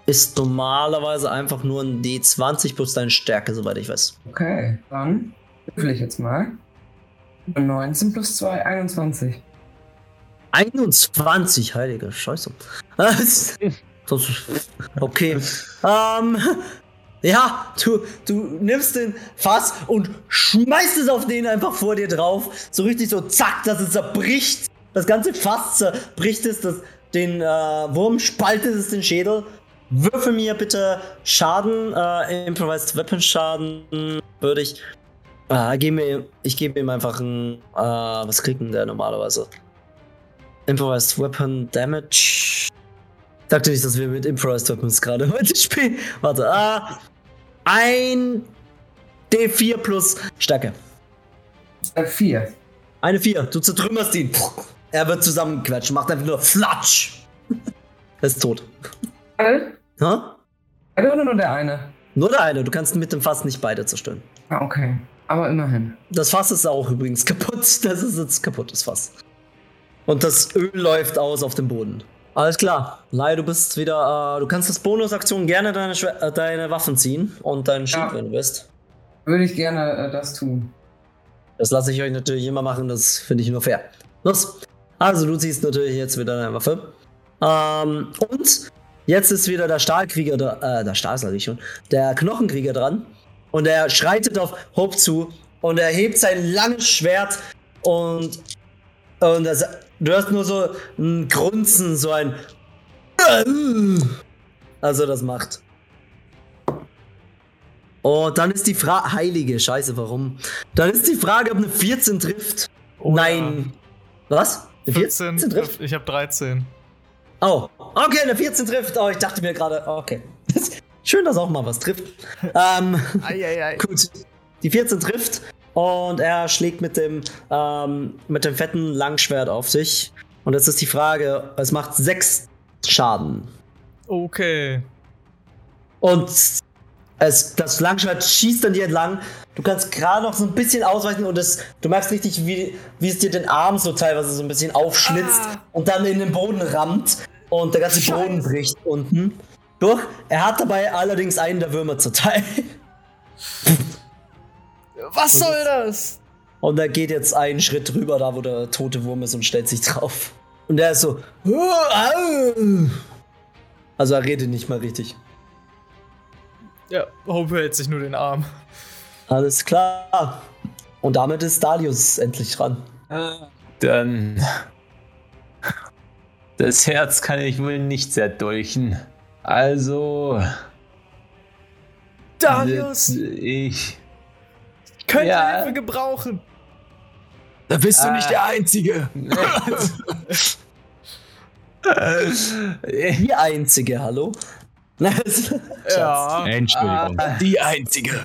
ist normalerweise einfach nur ein D20 plus deine Stärke, soweit ich weiß. Okay, dann würfel ich jetzt mal. 19 plus 2, 21. 21, heilige Scheiße. Das- <laughs> das- <laughs> okay. Ähm, ja, du, du nimmst den Fass und schmeißt es auf den einfach vor dir drauf. So richtig so zack, dass es zerbricht. Das ganze Fass zerbricht es, das, den äh, Wurm spaltet es den Schädel. Würfel mir bitte Schaden, äh, Improvised Weapon Schaden, würde ich. Äh, gebe mir, ich gebe ihm einfach ein. Äh, was kriegt denn der normalerweise? Improvised Weapon Damage. Ich dachte nicht, dass wir mit Improvised Weapons gerade <laughs> heute spielen. Warte, ah. Ein D4 plus Stärke. Äh, vier. Eine 4. Du zertrümmerst ihn. Er wird zusammengequetscht, macht einfach nur Flatsch. <laughs> er ist tot. Alle? Hä? Alle oder nur der eine? Nur der eine. Du kannst mit dem Fass nicht beide zerstören. Ah, okay. Aber immerhin. Das Fass ist auch übrigens <laughs> kaputt. Das ist jetzt kaputt, das Fass. Und das Öl läuft aus auf dem Boden. Alles klar. Lai, du bist wieder. Äh, du kannst als Bonusaktion gerne deine, Schwe äh, deine Waffen ziehen und deinen Schild, Ja. wenn du willst. Würde ich gerne äh, das tun. Das lasse ich euch natürlich immer machen, das finde ich nur fair. Los. Also, du ziehst natürlich jetzt wieder deine Waffe. Ähm, und jetzt ist wieder der Stahlkrieger, da, äh, der Stahl sag ich schon, der Knochenkrieger dran. Und er schreitet auf Hope zu und er hebt sein langes Schwert und, und sa- du hörst nur so ein Grunzen, so ein. Also, das macht. Und dann ist die Frage. Heilige Scheiße, warum? Dann ist die Frage, ob eine 14 trifft. Oh, Nein. Was? Eine 14 trifft. Ich habe 13. Oh, okay, eine 14 trifft. Oh, ich dachte mir gerade, okay. <laughs> Schön, dass auch mal was trifft. ähm, Eieiei. <laughs> gut. Die 14 trifft und er schlägt mit dem, ähm, mit dem fetten Langschwert auf sich. Und jetzt ist die Frage, es macht 6 Schaden. Okay. Und es, das Langschwert schießt an dir entlang. Du kannst gerade noch so ein bisschen ausweichen und es, du merkst richtig, wie, wie es dir den Arm so teilweise so ein bisschen aufschlitzt Ah. und dann in den Boden rammt und der ganze Boden bricht unten. Durch. Er hat dabei allerdings einen der Würmer zu Teil. <laughs> Was soll das? Und er geht jetzt einen Schritt drüber, da wo der tote Wurm ist und stellt sich drauf. Und er ist so. Also er redet nicht mal richtig. Ja, Hope hält sich nur den Arm. Alles klar. Und damit ist Dalius endlich dran. Dann. Das Herz kann ich wohl nicht zerdolchen. Also. Darius, Ich. Könnte Ja. Hilfe gebrauchen. Da bist du nicht der Einzige. <laughs> Die einzige, hallo? <laughs> Ja. Entschuldigung. Ah. Die Einzige.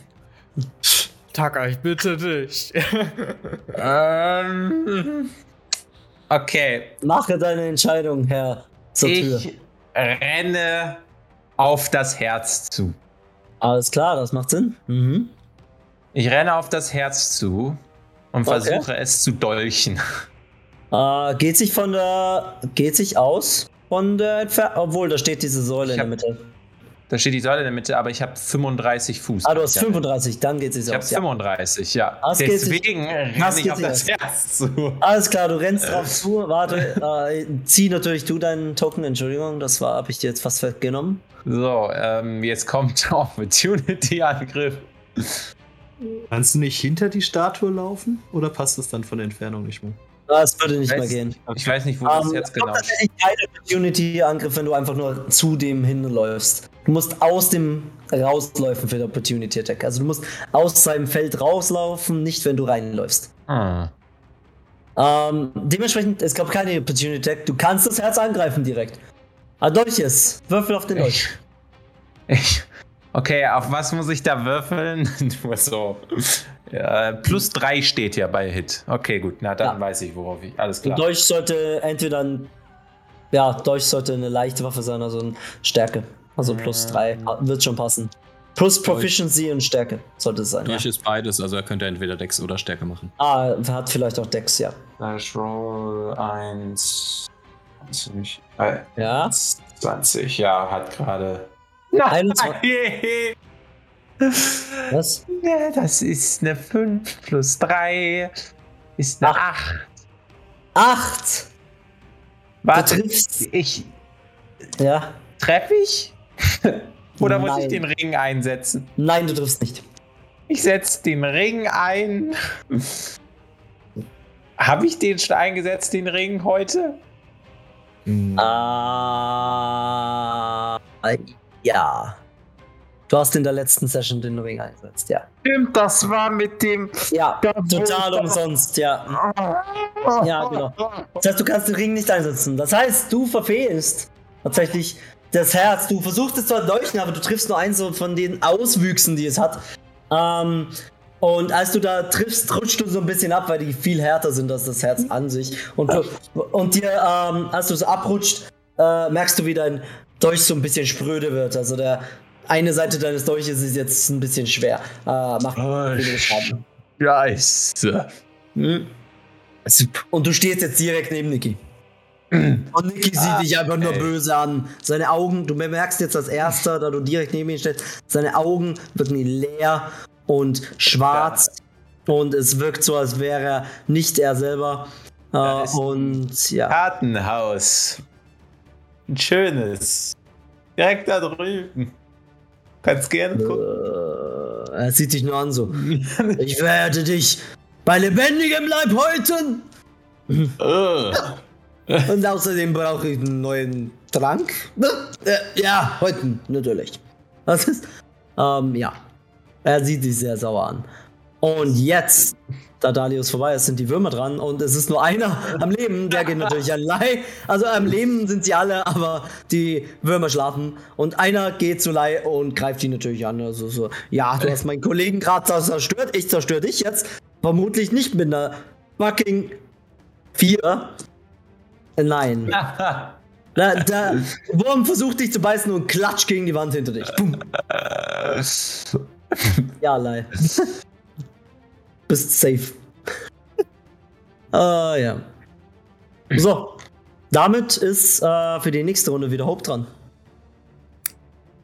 Taka, ich bitte dich. <laughs> ähm, okay. Mache deine Entscheidung, Herr zur Tür. Ich renne auf das Herz zu. Alles klar, das macht Sinn. Mhm. Ich renne auf das Herz zu und Okay. versuche es zu dolchen. Äh, geht sich von der. Geht sich aus von der Entfernung. Obwohl, da steht diese Säule Ich in der hab- Mitte. Da steht die Säule in der Mitte, aber ich habe 35 Fuß. Ah, du hast ich hab- 35, dann geht sich Ich habe aus. Ja. 35, ja. Sich- Deswegen renne ich geht auf sich das aus. Herz zu. Alles klar, du rennst drauf zu. Warte, äh, zieh natürlich du deinen Token. Entschuldigung, das war, habe ich dir jetzt fast weggenommen. So, ähm, jetzt kommt <laughs> Opportunity-Angriff. Kannst du nicht hinter die Statue laufen? Oder passt das dann von der Entfernung nicht mehr? Das würde nicht Weiß- mehr gehen. Ich weiß nicht, wo das Ähm, jetzt genau tatsächlich kein Opportunity-Angriff, wenn du einfach nur zu dem hinläufst. Du musst aus dem rausläufen für den Opportunity-Attack. Also du musst aus seinem Feld rauslaufen, nicht wenn du reinläufst. Ah. Ähm, dementsprechend, es gab keine Opportunity-Attack. Du kannst das Herz angreifen direkt. Ah, Dolches. Würfel auf den Dolch. Ich, okay, auf was muss ich da würfeln? <laughs> Nur so. Ja, plus 3 steht ja bei Hit. Okay, gut, na dann Ja. weiß ich, worauf ich. Alles klar. Dolch sollte entweder ein. Ja, Dolch sollte eine leichte Waffe sein, also eine Stärke. Also plus Ähm. 3 wird schon passen. Plus Proficiency und Stärke sollte es sein. Durch ist beides, also er könnte entweder Dex oder Stärke machen. Ah, er hat vielleicht auch Dex, ja. Dash Roll 1. 20. Äh, Ja. 20, ja, hat gerade. 21. <laughs> Was? Ja, das ist eine 5 plus 3 ist eine 8. 8! Warte, Du triffst. ich Ja. treffe ich? <laughs> Oder muss ich Nein. den Ring einsetzen? Nein, du triffst nicht. Ich setze den Ring ein. Habe ich den schon eingesetzt, den Ring heute? Ah. Ja. Du hast in der letzten Session den Ring eingesetzt, ja. Stimmt, das war mit dem. Ja, total umsonst, ja. Ja, genau. Das heißt, du kannst den Ring nicht einsetzen. Das heißt, du verfehlst tatsächlich das Herz. Du versuchst es zu erdolchen, aber du triffst nur eins von den Auswüchsen, die es hat. Ähm, Und als du da triffst, rutscht du so ein bisschen ab, weil die viel härter sind als das Herz an sich. Und, und dir, ähm, als du so abrutscht, äh, merkst du, wie dein Dolch so ein bisschen spröde wird. Also der eine Seite deines Dolches ist jetzt ein bisschen schwer. Äh, macht Oh. Scheiße. Mhm. Und du stehst jetzt direkt neben Niki. Und Niki sieht dich einfach nur okay. böse an. Seine Augen, du bemerkst jetzt als erster, da du direkt neben ihm stehst, seine Augen wirken leer und schwarz. Und es wirkt so, als wäre er nicht er selber. Äh, Ja, ist- und ja. Kartenhaus. Ein schönes. Direkt da drüben. Kannst gerne gucken. Äh, er sieht dich nur an so. Ich werde dich bei lebendigem Leib häuten. Äh. Und außerdem brauche ich einen neuen Trank. Äh, ja, heute natürlich. Was ist? Ähm, ja. Er sieht sich sehr sauer an. Und jetzt, da Dalius vorbei ist, sind die Würmer dran und es ist nur einer am Leben, der geht natürlich allein. Also am Leben sind sie alle, aber die Würmer schlafen. Und einer geht zu Lei und greift ihn natürlich an. Also so, ja, du hast meinen Kollegen gerade zerstört, ich zerstöre dich jetzt. Vermutlich nicht mit einer fucking 4. Nein. Da, da, Wurm versucht dich zu beißen und klatsch gegen die Wand hinter dich. Boom. <laughs> Ja, Lei. Bist safe. <laughs> Ah, ja. So. Damit ist äh, für die nächste Runde wieder Hope dran.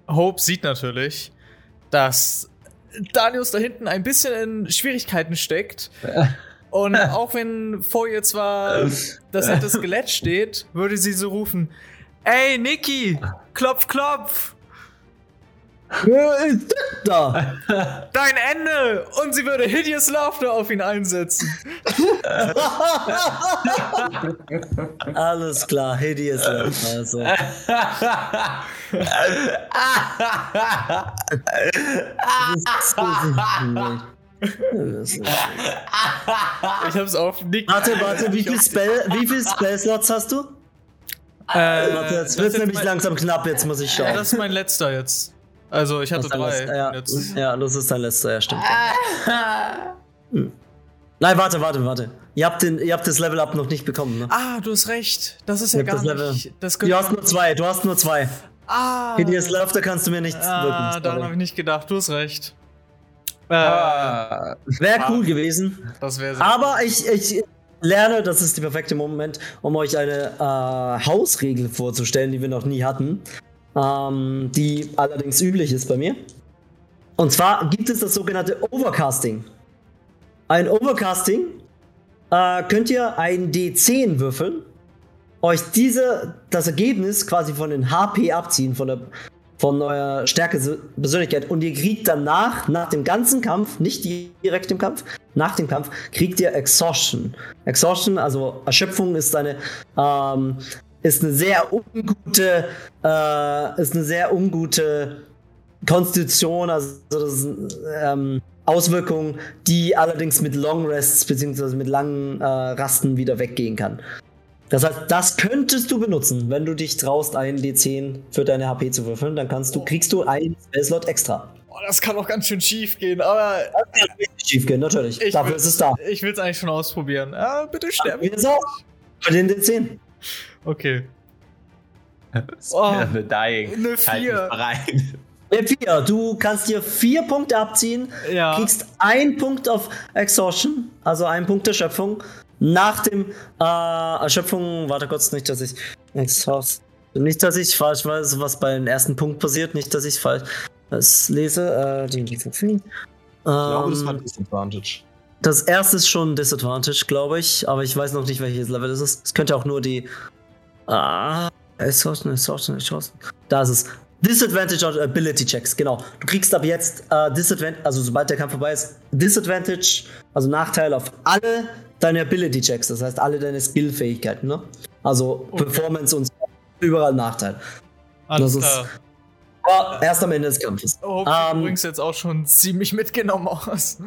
Hope sieht natürlich, dass Danius da hinten ein bisschen in Schwierigkeiten steckt. Und auch wenn vor ihr zwar das nette <laughs> Skelett steht, würde sie so rufen: Ey, Niki, klopf, klopf, Wer ist das da? <laughs> dein Ende! Und sie würde Hideous Laughter auf ihn einsetzen. <laughs> Alles klar, hideous Laughter, also. Ich hab's auf Niki. Warte, warte, wie viel Spell, wie viel Spell-Slots hast du? Äh, Warte, jetzt das wird ist nämlich mein- langsam knapp, jetzt muss ich schauen. Das ist mein letzter jetzt. Also, ich hatte drei. letzter, ja. Jetzt. ja, das ist dein letzter, ja, stimmt. Hm. Nein, warte, warte, warte. Ihr habt, den, ihr habt das Level-Up noch nicht bekommen, ne? Ah, du hast recht. Das ist ja Ihr gar das Level- nicht. Das Du hast nur zwei, du hast nur zwei. Ah, Hideous Laughter kannst du mir nicht ah wirken. daran habe ich nicht gedacht. Du hast recht. Äh, Ah. Wäre cool gewesen. das wäre sehr. Aber ich, ich lerne, das ist der perfekte Moment, um euch eine äh, Hausregel vorzustellen, die wir noch nie hatten. Ähm, die allerdings üblich ist bei mir. Und zwar gibt es das sogenannte Overcasting. Ein Overcasting äh, könnt ihr ein D10 würfeln, euch diese, das Ergebnis quasi von den HP abziehen, von der von eurer Stärke Persönlichkeit und ihr kriegt danach, nach dem ganzen Kampf, nicht direkt im Kampf, nach dem Kampf, kriegt ihr Exhaustion. Exhaustion, also Erschöpfung, ist eine, ähm, ist eine sehr ungute, äh, ist eine sehr ungute Konstitution, also das ist, ähm, Auswirkung, die allerdings mit Long Rests bzw. mit langen äh, Rasten wieder weggehen kann. Das heißt, das könntest du benutzen, wenn du dich traust, einen D10 für deine HP zu würfeln, dann kannst du, kriegst du einen Spellslot extra. Oh, das kann auch ganz schön schief gehen, aber Das kann richtig schief gehen, natürlich. ich Dafür will- ist es da. Ich will es eigentlich schon ausprobieren. Ah, bitte sterben. Ist auch? Für den D10. Okay. Oh, The Dying. eine Halt Vier. nicht rein. Der 4. Du kannst dir vier Punkte abziehen, Ja. kriegst einen Punkt auf Exhaustion, also einen Punkt Erschöpfung. Nach dem äh, Erschöpfung, warte kurz, nicht, dass ich Exhaust, nicht, dass ich falsch weiß, was beim ersten Punkt passiert, nicht, dass ich falsch das lese. Äh, die, die, die, Ich glaube, das war ähm, ein Disadvantage. Das erste ist schon Disadvantage, glaube ich, aber ich weiß noch nicht, welches Level es ist. Es könnte auch nur die. Ah, Exhaustion, Exhaustion, Exhaustion. Da ist es. Disadvantage on Ability Checks, genau. Du kriegst ab jetzt äh, Disadvantage, also sobald der Kampf vorbei ist, Disadvantage, also Nachteil auf alle deine Ability Checks, das heißt alle deine Skillfähigkeiten, ne? Also Okay. Performance und so, überall Nachteil. Alles das ist-. Aber erst am Ende des Kampfes. Oh, Ähm, du bringst jetzt auch schon ziemlich mitgenommen aus.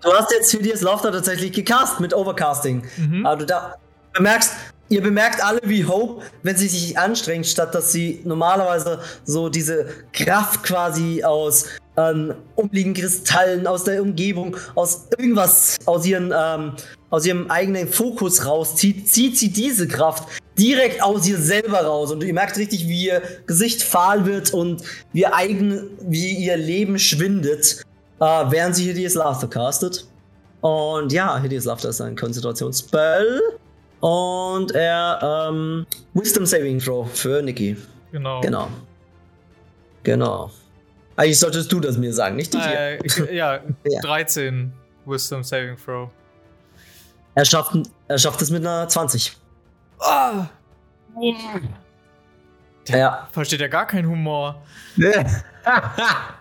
Du hast jetzt Hideous Laughter tatsächlich gecast mit Overcasting. Mhm. Aber du da bemerkst, ihr bemerkt alle, wie Hope, wenn sie sich anstrengt, statt dass sie normalerweise so diese Kraft quasi aus an umliegenden Kristallen, aus der Umgebung, aus irgendwas, aus, ihren, ähm, aus ihrem eigenen Fokus rauszieht, zieht sie diese Kraft direkt aus ihr selber raus. Und ihr merkt richtig, wie ihr Gesicht fahl wird und wie ihr, eigen, wie ihr Leben schwindet, äh, während sie Hideous Laughter castet. Und ja, Hideous Laughter ist ein Konzentrationsspell. Und er, ähm, Wisdom Saving Throw für Nikki. Genau. Genau. Genau. Eigentlich solltest du das mir sagen, nicht ich. Äh, ich <laughs> ja, Ja. 13 Wisdom Saving Throw. Er schafft, er schafft es mit einer 20. Ah! Ja. Versteht ja gar keinen Humor. ja. <laughs>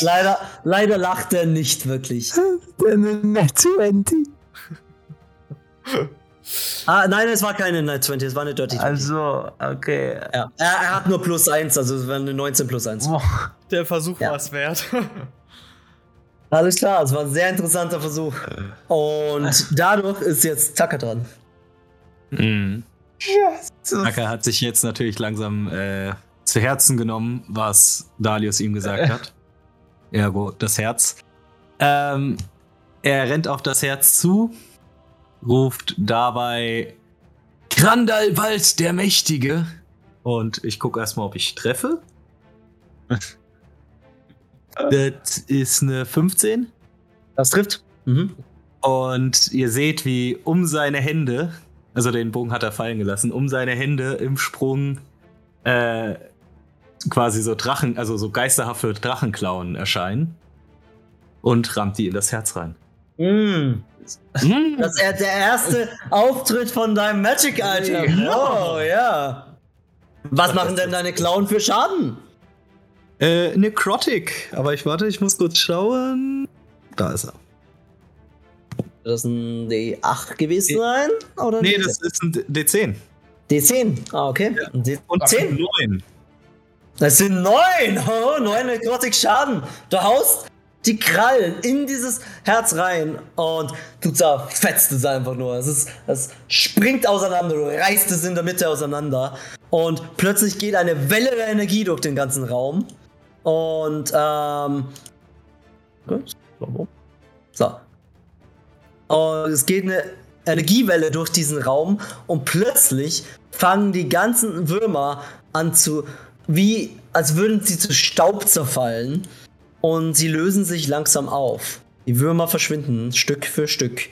Leider, leider lacht er nicht wirklich. Net 20. Ah, nein, es war keine Night 20, es war eine Dirty 20. Also, okay. ja. er, er hat nur plus 1, also es war eine 19 plus 1. Der Versuch Ja. war es wert. <laughs> Alles klar, es war ein sehr interessanter Versuch. Und <laughs> dadurch ist jetzt Tucker dran. Mhm. Taka hat sich jetzt natürlich langsam äh, zu Herzen genommen, was Dalius ihm gesagt <laughs> hat. Ergo, das Herz. Ähm, er rennt auf das Herz zu, ruft dabei Grandalwald der Mächtige. Und ich gucke erstmal, ob ich treffe. <laughs> das ist eine 15. Das trifft. Mhm. Und ihr seht, wie um seine Hände, also den Bogen hat er fallen gelassen, um seine Hände im Sprung äh, quasi so Drachen, also so geisterhafte Drachenklauen erscheinen. Und rammt die in das Herz rein. Mm. Das ist der erste Auftritt von deinem Magic-Item. Ja. Oh, ja. Was machen denn deine Klauen für Schaden? Äh, Necrotic. Aber ich warte, ich muss kurz schauen. Da ist er. Das ein D8 gewesen sein? Oder Nee, D6? das ist ein D10. D10. Ah, okay. D Und 10. 9. Das sind neun. Oh, neun Nekrotik Schaden. Du haust die Krallen in dieses Herz rein und du zerfetzt es einfach nur. Es, ist, es springt auseinander, du reißt es in der Mitte auseinander und plötzlich geht eine Welle der Energie durch den ganzen Raum. Und, ähm. So. Und es geht eine Energiewelle durch diesen Raum und plötzlich fangen die ganzen Würmer an zu, wie als würden sie zu Staub zerfallen und sie lösen sich langsam auf. Die Würmer verschwinden Stück für Stück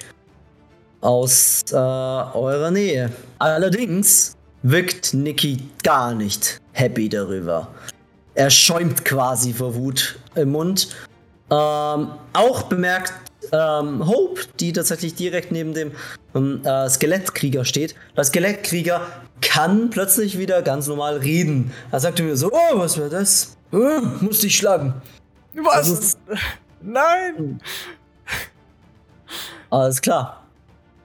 aus äh, eurer Nähe. Allerdings wirkt Nicky gar nicht happy darüber. Er schäumt quasi vor Wut im Mund. Ähm, auch bemerkt ähm, Hope, die tatsächlich direkt neben dem ähm, äh, Skelettkrieger steht. Der Skelettkrieger kann plötzlich wieder ganz normal reden. Er sagte mir so, oh, was war das? Oh, musste ich schlagen. Was? Also- Nein! Alles klar.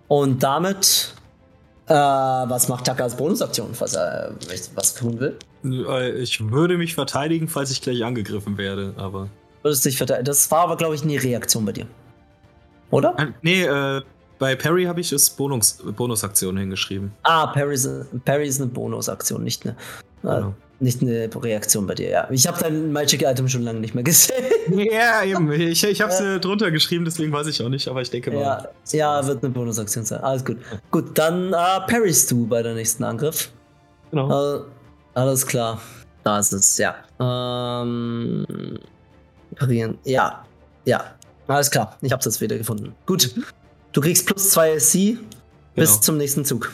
Und damit, äh, was macht Taka als Bonusaktion, falls er äh, was tun will? Äh, Ich würde mich verteidigen, falls ich gleich angegriffen werde, aber. Würdest dich verteidigen. Das war aber, glaube ich, nie Reaktion bei dir. Oder? Äh, Nee, äh, bei Perry habe ich es Bonus, Bonusaktion hingeschrieben. Ah, Parry ist, Parry ist eine Bonusaktion, nicht eine, äh, Genau. Nicht eine Reaktion bei dir, ja. Ich habe dein Magic-Item schon lange nicht mehr gesehen. <laughs> Ja, eben. <laughs> Ich, ich habe es äh, drunter geschrieben, deswegen weiß ich auch nicht, aber ich denke mal. ja, ja, wird eine Bonusaktion sein. Alles gut. Gut, dann äh, parryst du bei der nächsten Angriff. Genau. Äh, alles klar. Da ist es, ja. Ähm, parieren. Ja, ja. Alles klar. Ich hab's jetzt wieder gefunden. Gut. Du kriegst plus 2 SC bis Genau. zum nächsten Zug.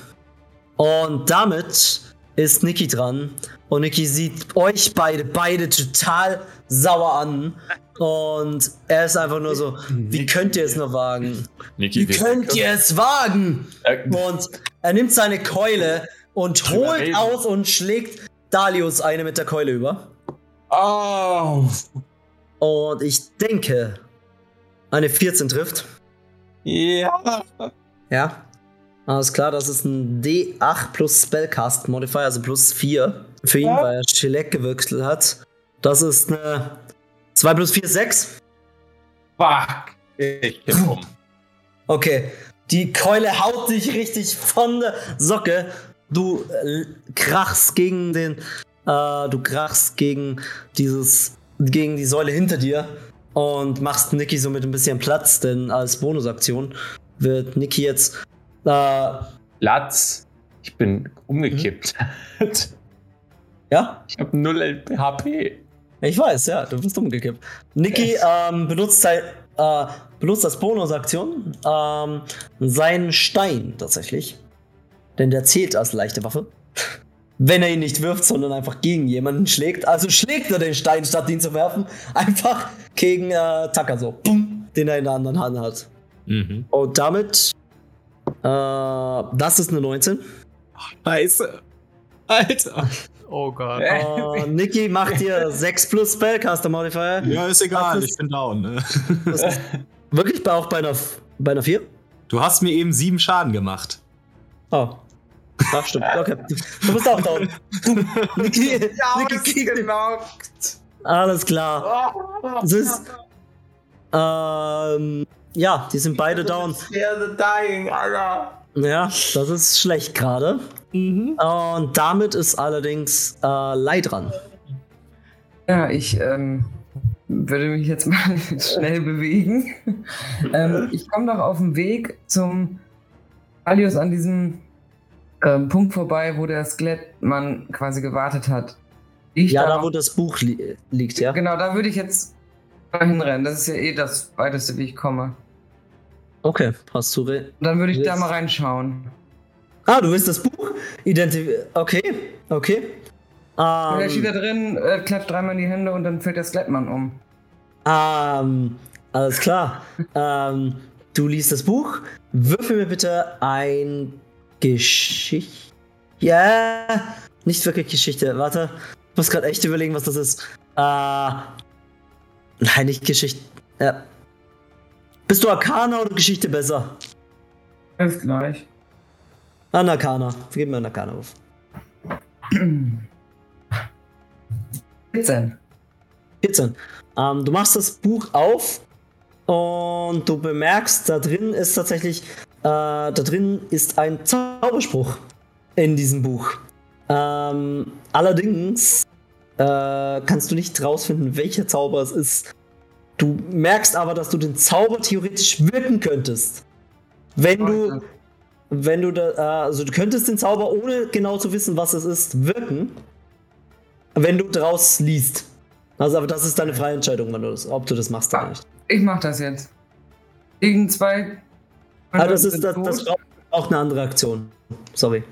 Und damit ist Niki dran. Und Niki sieht euch beide, beide total sauer an. Und er ist einfach nur so, wie könnt ihr es nur wagen? Niki, Wie könnt ihr es wagen? Und er nimmt seine Keule und holt aus und schlägt Dalius eine mit der Keule über. Oh. Und ich denke, eine 14 trifft. Ja. Ja. Alles klar, das ist ein D8 plus Spellcast Modifier, also plus 4 für ihn, weil er Shellac gewechselt hat. Das ist eine 2 plus 4 ist 6. Fuck. Ich bin um. Okay. Die Keule haut dich richtig von der Socke. Du äh, krachst gegen den Äh, du krachst gegen dieses, gegen die Säule hinter dir und machst Niki somit ein bisschen Platz, denn als Bonusaktion wird Niki jetzt. Platz. Ich bin umgekippt. ja? Ich habe 0 HP. Ich weiß, ja, du bist umgekippt. Niki ähm, benutzt, äh, benutzt als Bonusaktion ähm, seinen Stein tatsächlich. Denn der zählt als leichte Waffe. Wenn er ihn nicht wirft, sondern einfach gegen jemanden schlägt. Also schlägt er den Stein, statt ihn zu werfen. Einfach gegen äh, Tucker so. Bumm, den er in der anderen Hand hat. Mhm. Und damit. Äh, das ist eine 19. Scheiße. Alter. Oh Gott. Äh, Niki macht dir 6 plus Spellcaster Modifier. Ja, ist egal, ist- ich bin down. Ne? Wirklich bei, auch bei einer, bei einer 4? Du hast mir eben sieben Schaden gemacht. Oh. Ach, stimmt. Okay. Du bist auch down. Niki, Niki kriegt den- Alles klar. Das ist. Ähm, ja, die sind beide down. dying, Alter. Ja, das ist schlecht gerade. Und damit ist allerdings äh, Lei dran. Ja, ich ähm, würde mich jetzt mal <laughs> schnell bewegen. <laughs> ähm, ich komme doch auf dem Weg zum Alius an diesem ähm, Punkt vorbei, wo der Skelettmann quasi gewartet hat. Ich Ja, da da wo das Buch li liegt, ja. Genau, da würde ich jetzt mal hinrennen. Das ist ja eh das weiteste, wie ich komme. Okay, hast du. Re dann würde ich da Yes. mal reinschauen. ah, du willst das Buch identifizieren. Okay, okay. Und da steht da Ähm, drin, äh, klatscht dreimal in die Hände und dann fällt der Skelettmann um. ähm, alles klar. <laughs> ähm, du liest das Buch. Würfel mir bitte ein Geschichte. Ja, nicht wirklich Geschichte. Warte, ich muss gerade echt überlegen, was das ist. Äh, nein, nicht Geschichte. Ja. Bist du Arcana oder Geschichte besser? Alles gleich. An Arcana. Gib mir einen Arcana auf. 14. 14. Ähm, du machst das Buch auf und du bemerkst, da drin ist tatsächlich, äh, da drin ist ein Zauberspruch in diesem Buch. Ähm, allerdings äh, kannst du nicht rausfinden, welcher Zauber es ist. Du merkst aber, dass du den Zauber theoretisch wirken könntest. Wenn du, wenn du da, äh, also du könntest den Zauber, ohne genau zu wissen, was es ist, wirken, wenn du draus liest. Also, aber das ist deine freie Entscheidung, wenn du das, ob du das machst oder nicht. Ich mach das jetzt. Gegen zwei. Aber das, ist, das, das braucht auch eine andere Aktion. Sorry.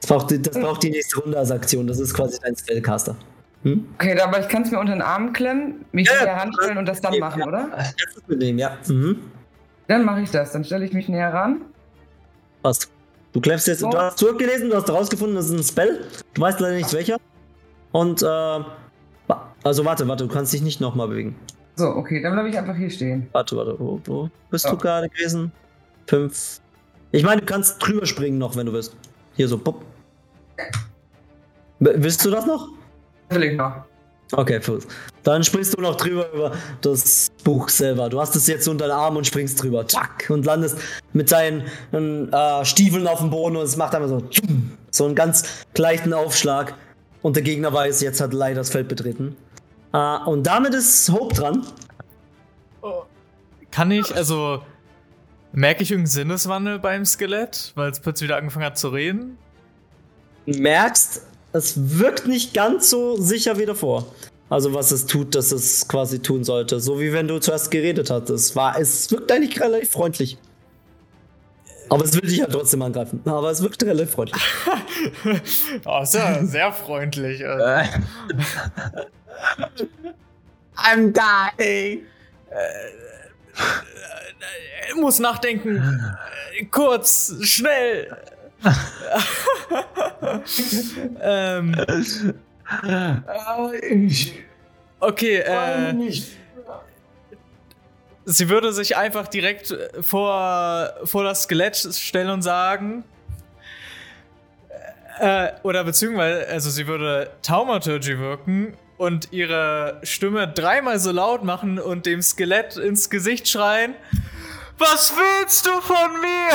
Das braucht, die- das braucht die nächste Runde als Aktion. Das ist quasi dein Spellcaster. Hm? Okay, aber ich kann es mir unter den Arm klemmen, mich Ja, in ja. der Hand stellen und das dann Ja. machen, oder? Kannst du mitnehmen, ja. Mhm. Dann mache ich das. Dann stelle ich mich näher ran. Passt. Du klemmst jetzt, So. du hast zurückgelesen, du hast rausgefunden, das ist ein Spell. Du weißt leider nicht welcher. Und, äh, also warte, warte, du kannst dich nicht nochmal bewegen. So, okay, dann bleibe ich einfach hier stehen. Warte, warte, wo, wo bist Ja. du gerade gewesen? Fünf. Ich meine, du kannst drüber springen noch, wenn du willst. Hier so, pop. Willst du das noch? Ich noch. Okay. Dann springst du noch drüber über das Buch selber. Du hast es jetzt unter den Arm und springst drüber. Zack. Und landest mit deinen äh, Stiefeln auf dem Boden und es macht einfach so. tschum, So einen ganz leichten Aufschlag. Und der Gegner weiß, jetzt hat leider das Feld betreten. Äh, und damit ist Hope dran. Kann ich, also, merke ich irgendeinen Sinneswandel beim Skelett, weil es plötzlich wieder angefangen hat zu reden? merkst, es wirkt nicht ganz so sicher wie davor. Also was es tut, dass es quasi tun sollte. So wie wenn du zuerst geredet hattest. War, es wirkt eigentlich relativ freundlich. Aber es will dich ja trotzdem angreifen. Aber es wirkt relativ freundlich. <laughs> Oh, ist ja sehr freundlich. äh. Äh. <laughs> I'm dying. Ich muss nachdenken. Äh, Kurz, schnell. Ähm, okay, äh, sie würde sich einfach direkt vor, vor das Skelett stellen und sagen, äh, oder beziehungsweise, also sie würde Taumaturgy wirken und ihre Stimme dreimal so laut machen und dem Skelett ins Gesicht schreien. Was willst du von mir?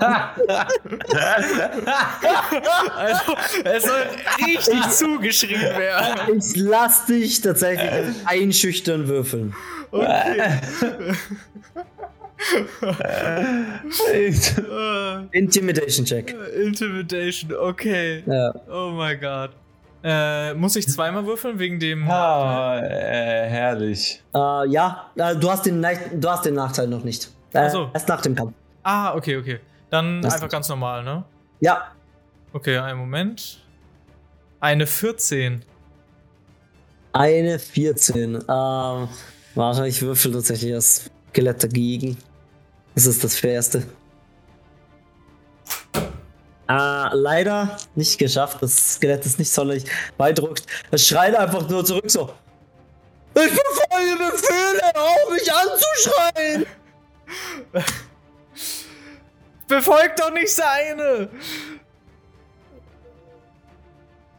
<laughs> also, es soll richtig zugeschrien werden. Ich lass dich tatsächlich einschüchtern würfeln. Okay. Intimidation Check. Intimidation, okay. Ja. Oh mein Gott. Äh, muss ich zweimal würfeln wegen dem. Ah, äh, herrlich. Äh, ja, äh, du, hast den, du hast den Nachteil noch nicht. Äh, Ach so. Erst nach dem Kampf. Ah, okay, okay. Dann Das- einfach ganz normal, ne? Ja, Okay, einen Moment. Eine 14. eine 14. Ähm, warte, ich würfel tatsächlich das Skelett dagegen. Das ist das Fairste. Äh, leider nicht geschafft. Das Skelett ist nicht sonderlich beeindruckt. Es schreit einfach nur zurück so. Ich befolge Befehle, auf mich anzuschreien! <laughs> Befolgt doch nicht seine!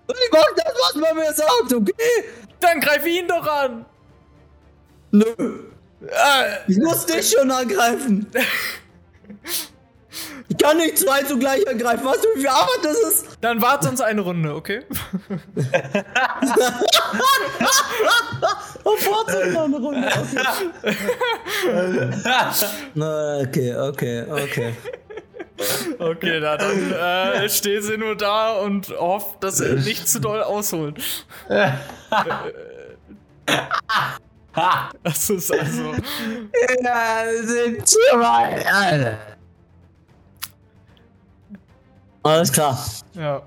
Ich mach das, was man mir sagt, okay? Dann greif ihn doch an! Nö. Äh, Ich muss dich schon angreifen. <laughs> Ich kann nicht zwei zugleich angreifen. Weißt du, wie viel Arbeit das ist? dann warte uns eine Runde, okay? Oh, warte noch eine Runde. Okay. Okay, okay, okay. Okay, na, dann äh, steht sie nur da und hofft, dass er nicht zu doll ausholt. <laughs> Das ist also. Alles klar. Ja.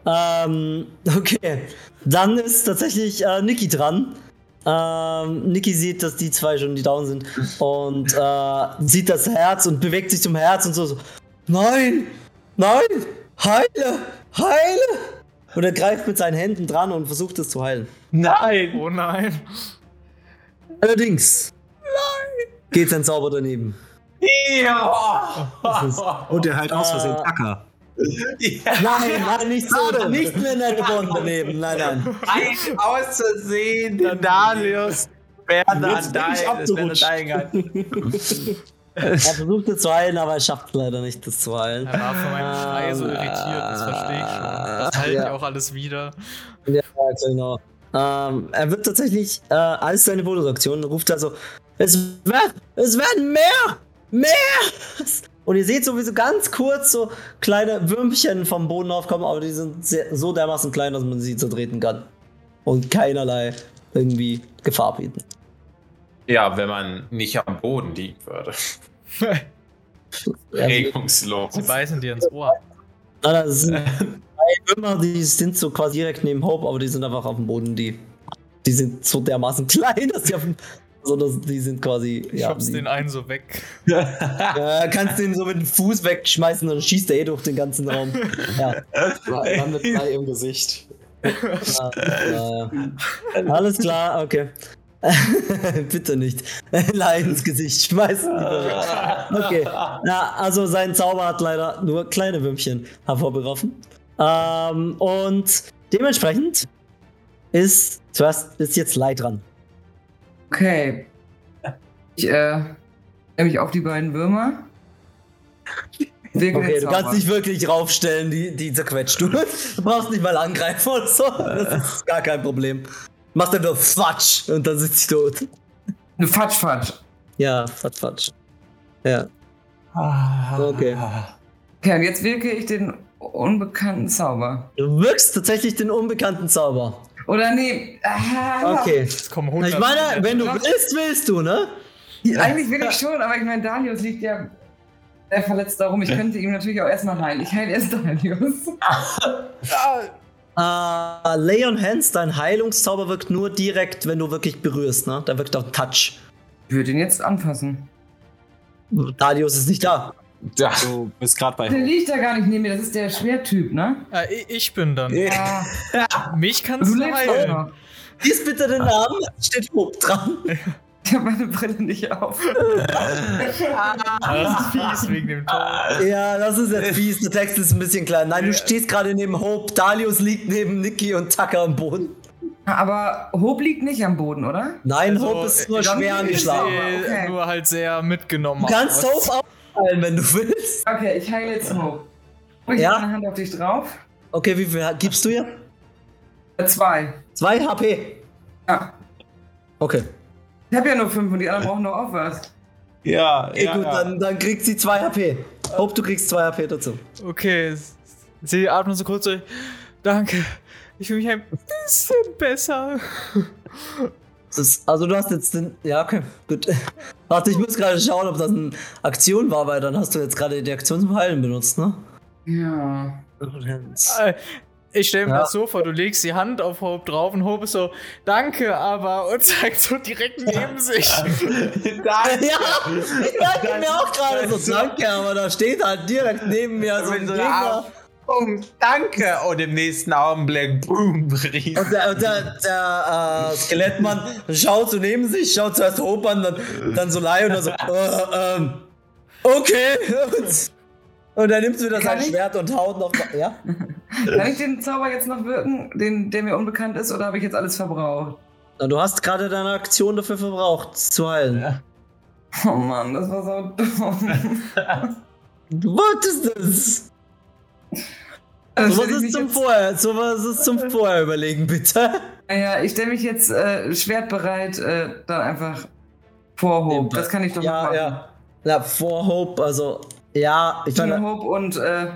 Ähm, okay. Dann ist tatsächlich äh, Niki dran. Ähm, Niki sieht, dass die zwei schon die down sind und äh, sieht das Herz und bewegt sich zum Herz und so, so Nein! Nein! Heile! Heile! Und er greift mit seinen Händen dran und versucht es zu heilen. Nein! Oh nein. Allerdings geht sein Zauber daneben. Ja! Und er halt aus Versehen Äh, Nein, nein, nicht so, nicht mehr Netbond daneben, nein, nein. Ein aus Versehen den werden bin ich dein, Er versucht es zu heilen, aber er schafft es leider nicht, das zu heilen. Er war von meinem Schrei so irritiert, das verstehe ich schon. Das halte ich Ja. auch alles wieder. Ja, genau. Ähm, er wird tatsächlich, äh, als seine Bonusaktion, ruft er so, es wird, es werden mehr, mehr. Und ihr seht sowieso ganz kurz so kleine Würmchen vom Boden aufkommen, aber die sind sehr, so dermaßen klein, dass man sie zertreten kann. Und keinerlei irgendwie Gefahr bieten. Ja, wenn man nicht am Boden liegen würde. <laughs> Regungslos. Sie beißen dir ins Ohr. Nein, das sind drei Würmer, die sind so quasi direkt neben Hope, aber die sind einfach auf dem Boden. Die, die sind so dermaßen <laughs> klein, dass die auf dem. So, dass die sind quasi. Ich ja, schub's die, den einen so weg. <laughs> Ja, kannst den so mit dem Fuß wegschmeißen, dann schießt er eh durch den ganzen Raum. Ja. Dann mit drei im Gesicht. ja, ja, ja. Alles klar, okay. <laughs> Bitte nicht. Nein, ins Gesicht schmeißen. Okay. Ja, also sein Zauber hat leider nur kleine Würmchen hervorgerufen. Ähm, und dementsprechend ist zuerst ist jetzt Leid dran. Okay. Ich äh, nehme mich auf die beiden Würmer. Wirke Okay, du kannst nicht wirklich raufstellen, die, die zerquetscht du. Du brauchst nicht mal angreifen oder so. Das ist gar kein Problem. Machst einfach Fatsch und dann sind sie tot. Ne, Fatsch, Fatsch. Ja, Fatsch, Fatsch. Ja. Okay. Okay, und jetzt wirke ich den unbekannten Zauber. Du wirkst tatsächlich den unbekannten Zauber. Oder nee. Ah, Okay. Es kommen 100. Ich meine, wenn du willst, willst du, ne? Eigentlich will ich schon, aber ich meine, Dalius liegt ja sehr verletzt darum. Ich könnte ihm natürlich auch erstmal heilen. Ich heile erst Dalius. Äh, <laughs> Lay on Hands, dein Heilungszauber wirkt nur direkt, wenn du wirklich berührst, ne? Da wirkt auch Touch. Ich würde ihn jetzt anfassen. Darius ist nicht da. Ja. Du bist gerade bei Der liegt da gar nicht neben mir. Das ist der Schwertyp, ne? Äh, ich- bin dann. Ja. Mich kannst Du du auch heilen. Lies bitte den Namen, steht Hope dran. Ich <laughs> habe meine Brille nicht auf. <laughs> Das ist fies wegen dem Tor. Ja, das ist jetzt fies. Der Text ist ein bisschen klein. Nein, du stehst gerade neben Hope. Dalius liegt neben Nikki und Tucker am Boden. Aber Hope liegt nicht am Boden, oder? Nein, Also, Hope ist nur dann schwer angeschlagen. okay. Nur halt sehr mitgenommen. Du kannst. Hope aufteilen, wenn du willst. Okay, ich heile jetzt Hope. Ich Ja? meine Hand auf dich drauf. Okay, wie viel gibst du ihr? Äh, Zwei. Zwei HP. Ja. Okay. Ich habe ja nur fünf und die anderen brauchen noch auch was. Ja, Okay, gut, Dann, dann kriegt sie zwei HP. Hope, du kriegst zwei HP dazu. Okay, sie atmen so kurz durch. Danke. Ich fühle mich ein bisschen besser. Ist, also du hast jetzt den. Ja, okay, gut. <laughs> Warte, ich muss gerade schauen, ob das eine Aktion war, weil dann hast du jetzt gerade die Aktion zum Heilen benutzt, ne? Ja. Äh, Ich stelle mir Ja. das so vor, du legst die Hand auf Hope drauf und Hope ist so, danke, aber und zeigt so direkt neben <laughs> sich. <laughs> Ja, ich dachte mir auch gerade so, danke, aber da steht halt direkt neben mir so ein Gegner. Punkt, danke. Und im nächsten Augenblick, boom, Ries. Und der, und der, der äh, Skelettmann schaut so neben sich, schaut zuerst Hope an, dann, dann so Lai und dann so, äh, ähm, okay. Und, und er nimmt wieder Kann sein? Schwert und haut noch. Ja? Kann ich den Zauber jetzt noch wirken, den, der mir unbekannt ist, oder habe ich jetzt alles verbraucht? Na, du hast gerade deine Aktion dafür verbraucht, zu heilen. Oh Mann, das war so dumm. Du wolltest es. Also So was stell ich ist zum jetzt- Vorher, so was ist zum <laughs> Vorher überlegen, bitte. Naja, ich stelle mich jetzt äh, schwertbereit äh, dann einfach vor Hope. Das kann ich doch ja, machen. Ja, ja. vor Hope, also, ja, ich meine, Hope und äh,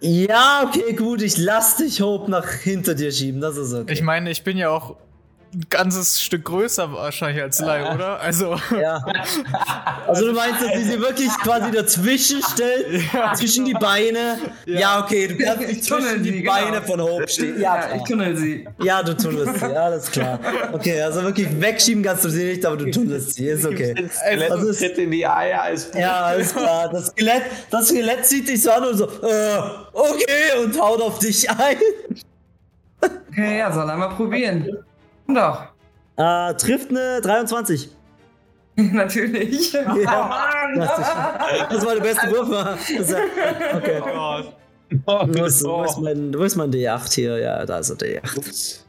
ja, okay, gut, ich lass dich Hope nach hinter dir schieben, das ist okay. Ich meine, ich bin ja auch ein ganzes Stück größer wahrscheinlich als Lai, oder? Also, Ja. <laughs> Also du meinst, dass sie sie wirklich quasi dazwischen stellt? Zwischen die Beine? Ja, okay, du kannst nicht Ich tunnel zwischen die genau. Beine von Hope stehen. Ja, ja, ich klar. tunnel sie. ja, du tunnelst sie, alles klar. Okay, also wirklich wegschieben kannst du sie nicht, aber du tunnelst sie, ist okay. Skelett Also es- tritt in die Eier als Ja, alles klar. Das Skelett, das Skelett zieht dich so an und so, äh, okay, und haut auf dich ein. Okay, ja, soll er mal probieren. Doch. Äh, trifft eine 23. <laughs> Natürlich. Ja. Oh Mann. Das war der beste Wurf. Das Okay. Oh, Wo ist, wo, ist mein, wo ist mein D8 hier? Ja, da ist der D8.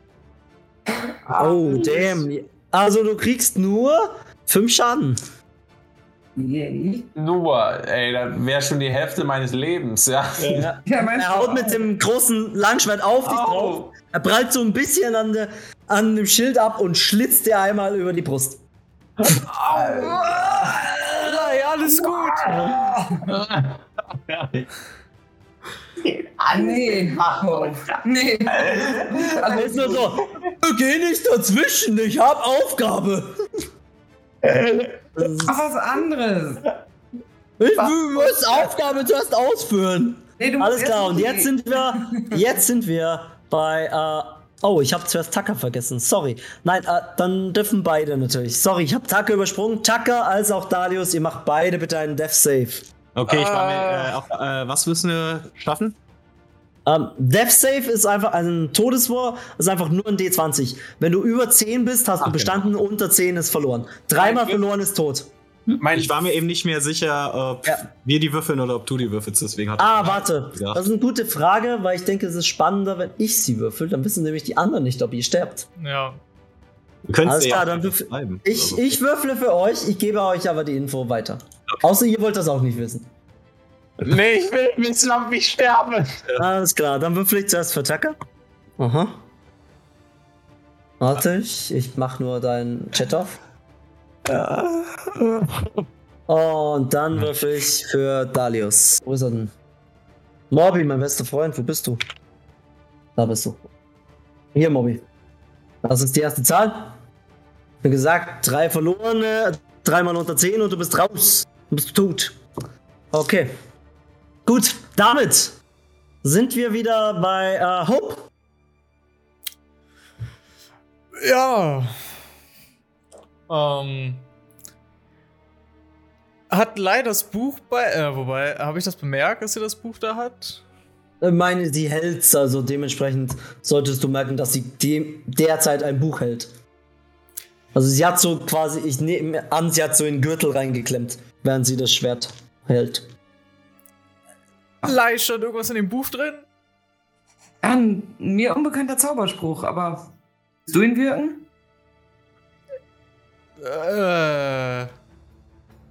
Oh, damn. Also du kriegst nur 5 Schaden. Yay. Nur, ey, das wäre schon die Hälfte meines Lebens, ja. Ja, <laughs> mein Er haut mit dem großen Langschwert auf dich drauf. Au. Er prallt so ein bisschen an, der, an dem Schild ab und schlitzt dir einmal über die Brust. Lai, alles gut. Ah, nee. Oh, nee. Ist nur so, geh nicht dazwischen, ich hab Aufgabe. <laughs> Das ist- Mach was anderes. Ich muss Aufgabe zuerst ausführen. Nee, du musst Alles klar, und jetzt sind wir, jetzt sind wir bei, äh, oh, ich habe zuerst Tucker vergessen, sorry. Nein, äh, dann dürfen beide natürlich. Sorry, ich habe Tucker übersprungen. Tucker als auch Dalius, ihr macht beide bitte einen Death Save. Okay, ich war mir, äh, auch, äh, was müssen wir schaffen? Ähm, Death Save ist einfach ein Todeswurf, ist einfach nur ein D20. Wenn du über 10 bist, hast du Ach, bestanden, unter 10 ist verloren. Dreimal verloren ist tot. Mein, Ich war mir eben nicht mehr sicher, ob Ja. wir die würfeln oder ob du die würfelst, deswegen hat Ah, warte. Ja. Das ist eine gute Frage, weil ich denke, es ist spannender, wenn ich sie würfel. Dann wissen nämlich die anderen nicht, ob ihr sterbt. Ja. Du könntest Alles ja klar, auch dann würfel-. Ich, Also, ich würfle für euch, ich gebe euch aber die Info weiter. Außer ihr wollt das auch nicht wissen. Nee, ich will wissen, ob ich sterbe. Alles klar, dann würfel ich zuerst für Tucker. Aha. Warte, ich, ich mach nur deinen Chat auf. Und dann würfel ich für Dalius. Wo ist er denn? Morbi, mein bester Freund, wo bist du? Da bist du. Hier, Morbi. Das ist die erste Zahl. Wie gesagt, drei verlorene, dreimal unter 10 und du bist raus. Du bist tot. Okay. Gut, damit sind wir wieder bei äh, Hope. Ja. Ähm. Hat Lai das Buch bei. Äh, wobei, habe ich das bemerkt, dass sie das Buch da hat? Ich meine, sie hält's, also dementsprechend solltest du merken, dass sie dem, derzeit ein Buch hält. Also sie hat so quasi, ich nehme an, sie hat so in den Gürtel reingeklemmt, während sie das Schwert hält. Lai, stand irgendwas in dem Buch drin? Ein mir unbekannter Zauberspruch, aber Willst du ihn wirken? Äh,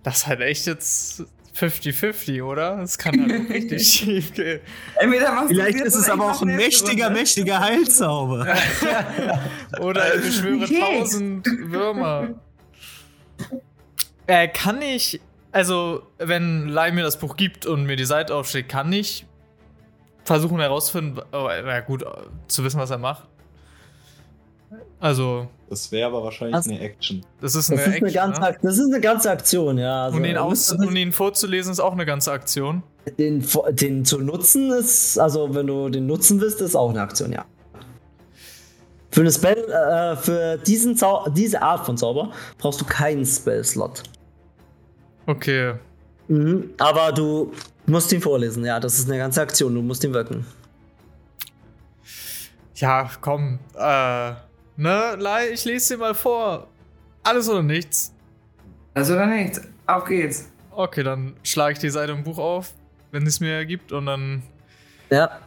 das ist halt echt jetzt 50-50, oder? Das kann halt auch richtig <laughs> schief gehen. Vielleicht ist es aber auch ein mächtiger, Runde. mächtiger Heilzauber. <laughs> Oder ich beschwöre Okay. tausend Würmer. Äh, kann ich, also, wenn Lai mir das Buch gibt und mir die Seite aufschlägt, kann ich versuchen herauszufinden, oh, na gut, zu wissen, was er macht. Also, Das wäre aber wahrschlich Was? eine Action. das ist Das eine ist eine, Action, ganze, ne? Das ist eine ganze Aktion, ja. Also, Und ihn, aus, und ihn vorzulesen ist auch eine ganze Aktion. den, den zu nutzen ist, also wenn du den nutzen willst, ist auch eine Aktion, ja. Für eine Spell, äh, für diesen Zau diese Art von Zauber brauchst du keinen Spell-Slot. Okay. Mhm. Aber du musst ihn vorlesen, ja. Das ist eine ganze Aktion, du musst ihn wirken. Ja, komm. Äh, ne, Lai, ich lese dir mal vor. Alles oder nichts. Also oder nichts. Auf geht's. Okay, dann schlage ich die Seite im Buch auf, wenn es mir gibt, und dann. Ja.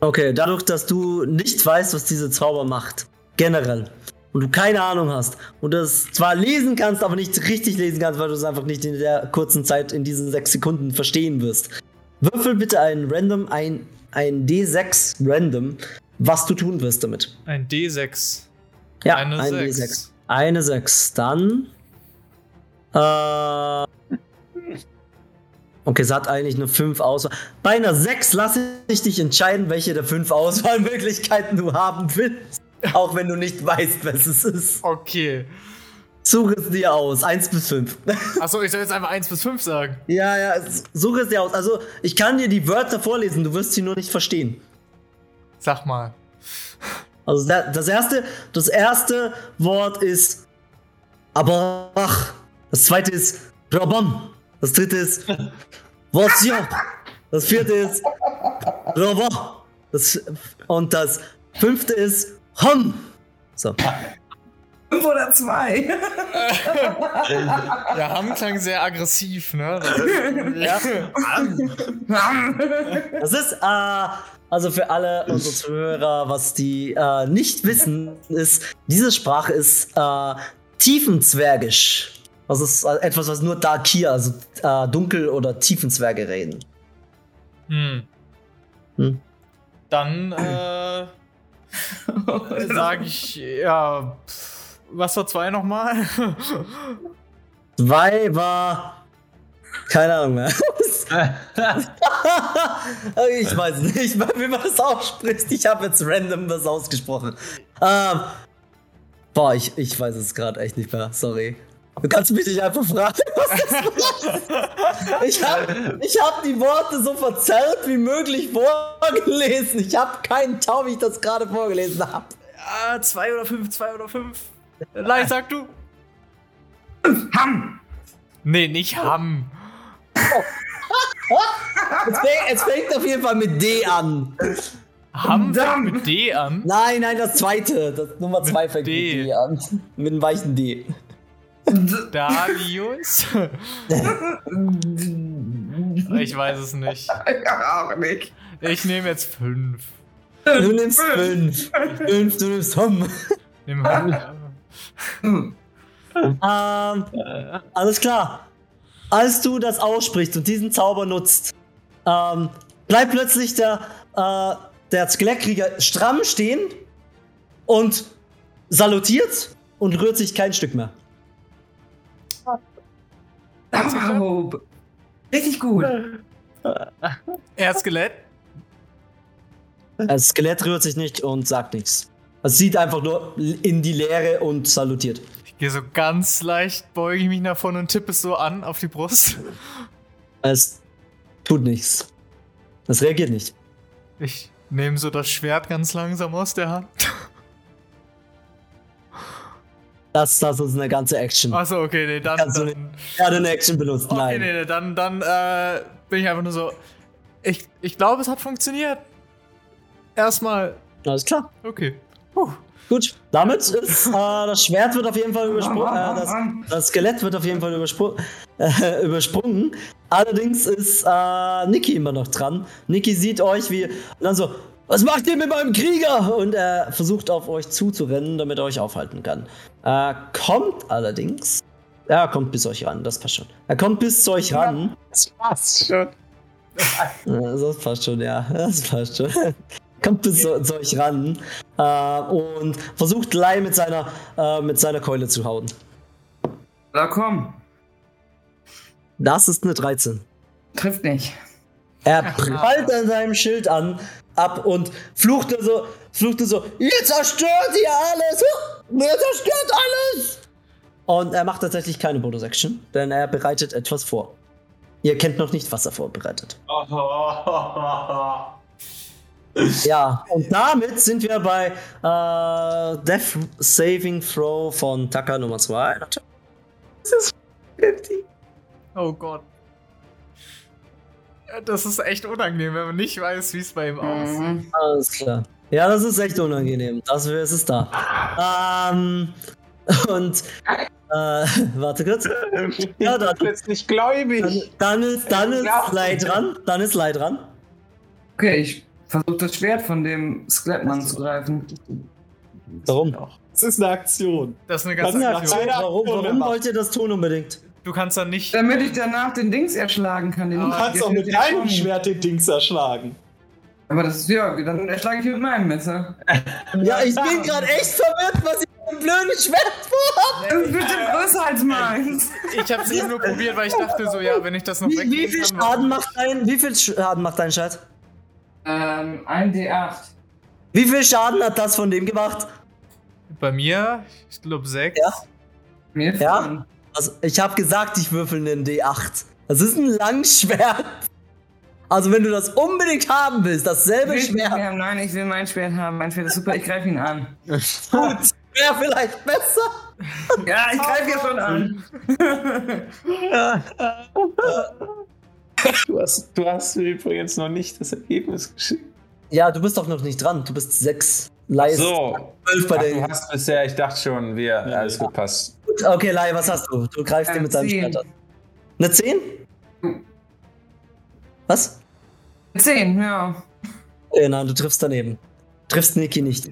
Okay, dadurch, dass du nicht weißt, was diese Zauber macht, generell, und du keine Ahnung hast, und das zwar lesen kannst, aber nicht richtig lesen kannst, weil du es einfach nicht in der kurzen Zeit, in diesen sechs Sekunden verstehen wirst. Würfel bitte ein Random, ein, ein D6 Random, was du tun wirst damit. Ein D6. Ja, Eine ein Sechs. D6. Eine 6. Dann. Äh. Okay, es hat eigentlich nur 5 Auswahl. Bei einer 6 lasse ich dich entscheiden, welche der 5 Auswahlmöglichkeiten du haben willst. <laughs> Auch wenn du nicht weißt, was es ist. Okay. Suche es dir aus. 1 bis 5. <laughs> Achso, ich soll jetzt einfach 1 bis 5 sagen. ja, ja, suche es dir aus. Also, ich kann dir die Wörter vorlesen, du wirst sie nur nicht verstehen. Sag mal. Also da- das erste, das erste Wort ist aber ach. Das zweite ist Rabam. Das dritte ist Wasja. Das vierte ist Rava. Das, und das fünfte ist Ham. So. Fünf oder zwei. <laughs> Der Hamm klang sehr aggressiv, ne? Das, <laughs> Ja. Das ist, äh, also für alle unsere Zuhörer, was die äh, nicht wissen, ist, diese Sprache ist äh, Tiefenzwergisch. Das ist etwas, was nur Darkir, also äh, Dunkel- oder Tiefenzwerge reden. Hm. Hm. Dann äh, <laughs> sage ich, ja, pff, was war zwei nochmal? Zwei war. Keine Ahnung mehr. <laughs> ich weiß nicht, wie man das ausspricht. Ich habe jetzt random das ausgesprochen. Ähm, boah, ich, ich weiß es gerade echt nicht mehr. Sorry. Du kannst mich nicht einfach fragen, <laughs> was das war. Ich habe ich hab die Worte so verzerrt wie möglich vorgelesen. Ich habe keinen Tau, wie ich das gerade vorgelesen habe. ah, zwei oder fünf, zwei oder fünf. Lai, sag du. Ham. Nee, nicht Hamm. <laughs> Es fängt, es fängt auf jeden Fall mit D an. Hamm Damm. fängt mit D an. Nein, nein, das zweite. Das Nummer zwei fängt D. mit D an. Mit einem weichen D. Darius? ich weiß es nicht. Ja, auch nicht. Ich nehme jetzt fünf. Du nimmst fünf. Fünf, du nimmst Hum. Nimm Hamm. Hm. Ähm, alles klar. Als du das aussprichst und diesen Zauber nutzt, ähm, bleibt plötzlich der, äh, der Skelettkrieger stramm stehen und salutiert und rührt sich kein Stück mehr. Wow. Richtig gut. <laughs> Er ist Skelett. Das Skelett rührt sich nicht und sagt nichts. Es sieht einfach nur in die Leere und salutiert. Ich gehe so ganz leicht, beuge ich mich nach vorne und tippe es so an auf die Brust. Es tut nichts. Es reagiert nicht. Ich nehme so das Schwert ganz langsam aus der Hand. Das, das ist eine ganze Action. Achso, okay, nee, dann. Kannst du dann Er hat eine Action benutzt. okay, Nein. nee, nee, dann, dann äh, bin ich einfach nur so. Ich, ich glaube, es hat funktioniert. Erstmal. Alles klar. Okay. Puh. Gut. Damit ist äh, das Schwert wird auf jeden Fall übersprungen. Äh, das, das Skelett wird auf jeden Fall überspru äh, <laughs> übersprungen. Allerdings ist äh, Niki immer noch dran. Niki sieht euch wie. Und dann so. Was macht ihr mit meinem Krieger? Und er versucht auf euch zuzurennen, damit er euch aufhalten kann. Er kommt allerdings. Er kommt bis euch ran, das passt schon. Er kommt bis zu euch ran. Das passt schon. Das passt schon, ja. Das passt schon. <laughs> kommt bis zu, zu euch ran äh, und versucht Lai mit seiner, äh, mit seiner Keule zu hauen. Na komm, Das ist eine 13. trifft nicht. Er prallt an seinem Schild an, ab und flucht nur so, flucht nur so, ihr zerstört hier alles! Ihr zerstört alles! Und er macht tatsächlich keine Bonus-Action, denn er bereitet etwas vor. Ihr kennt noch nicht, was er vorbereitet. <laughs> Ja, und damit sind wir bei äh, Death Saving Throw von Taka Nummer 2. Oh Gott. Das ist echt unangenehm, wenn man nicht weiß, wie es bei ihm aussieht. Mhm. Alles klar. Ja, das ist echt unangenehm. Dafür ist es da. Ähm, <laughs> und, äh, <laughs> warte kurz. <laughs> Ja, dann, jetzt nicht gläubig. dann ist, dann ist Lei dran. Dann ist Lei dran. Okay, ich versuche das Schwert von dem Skelettmann zu greifen. Warum? Das ist eine Aktion. Das ist eine ganze Aktion. Warum, Aktion warum gemacht. wollt ihr das tun unbedingt? Du kannst dann nicht. Damit ich danach den Dings erschlagen kann. Den Du kannst auch mit deinem Schwert den Dings erschlagen. Aber das ist ja, dann erschlage ich mit meinem Messer. <laughs> Ja, ich bin gerade echt verwirrt, was ihr für ein blödes Schwert vorhabt. Das ist bestimmt größer als meins. Ich hab's eben nur probiert, weil ich dachte so, ja, wenn ich das noch Wie, wie viel kann. Schaden macht dein, wie viel Schaden macht dein Schwert? Ähm, ein D8. Wie viel Schaden hat das von dem gemacht? Bei mir, ich glaube 6. Ja. Mir Ja? Also, ich habe gesagt, ich würfel einen D8. Das ist ein Langschwert. Also, wenn du das unbedingt haben willst, dasselbe Ich will Schwert, haben. Nein, ich will mein Schwert haben. Mein Schwert ist super, ich greife ihn an. <laughs> gut, wäre vielleicht besser. Ja, ich greife ja schon an. <laughs> Du hast, du hast mir übrigens noch nicht das Ergebnis geschickt. Ja, du bist doch noch nicht dran. Du bist sechs. Lai ist So. zwölf bei Ach, du hast bisher, ich dachte schon, wir, alles gut passt. Okay, Lai, was hast du? Du greifst dir Eine mit deinem Zehn. Schwert an. Eine 10? Was? Zehn, ja. Äh, nein, du triffst daneben. Triffst Niki nicht.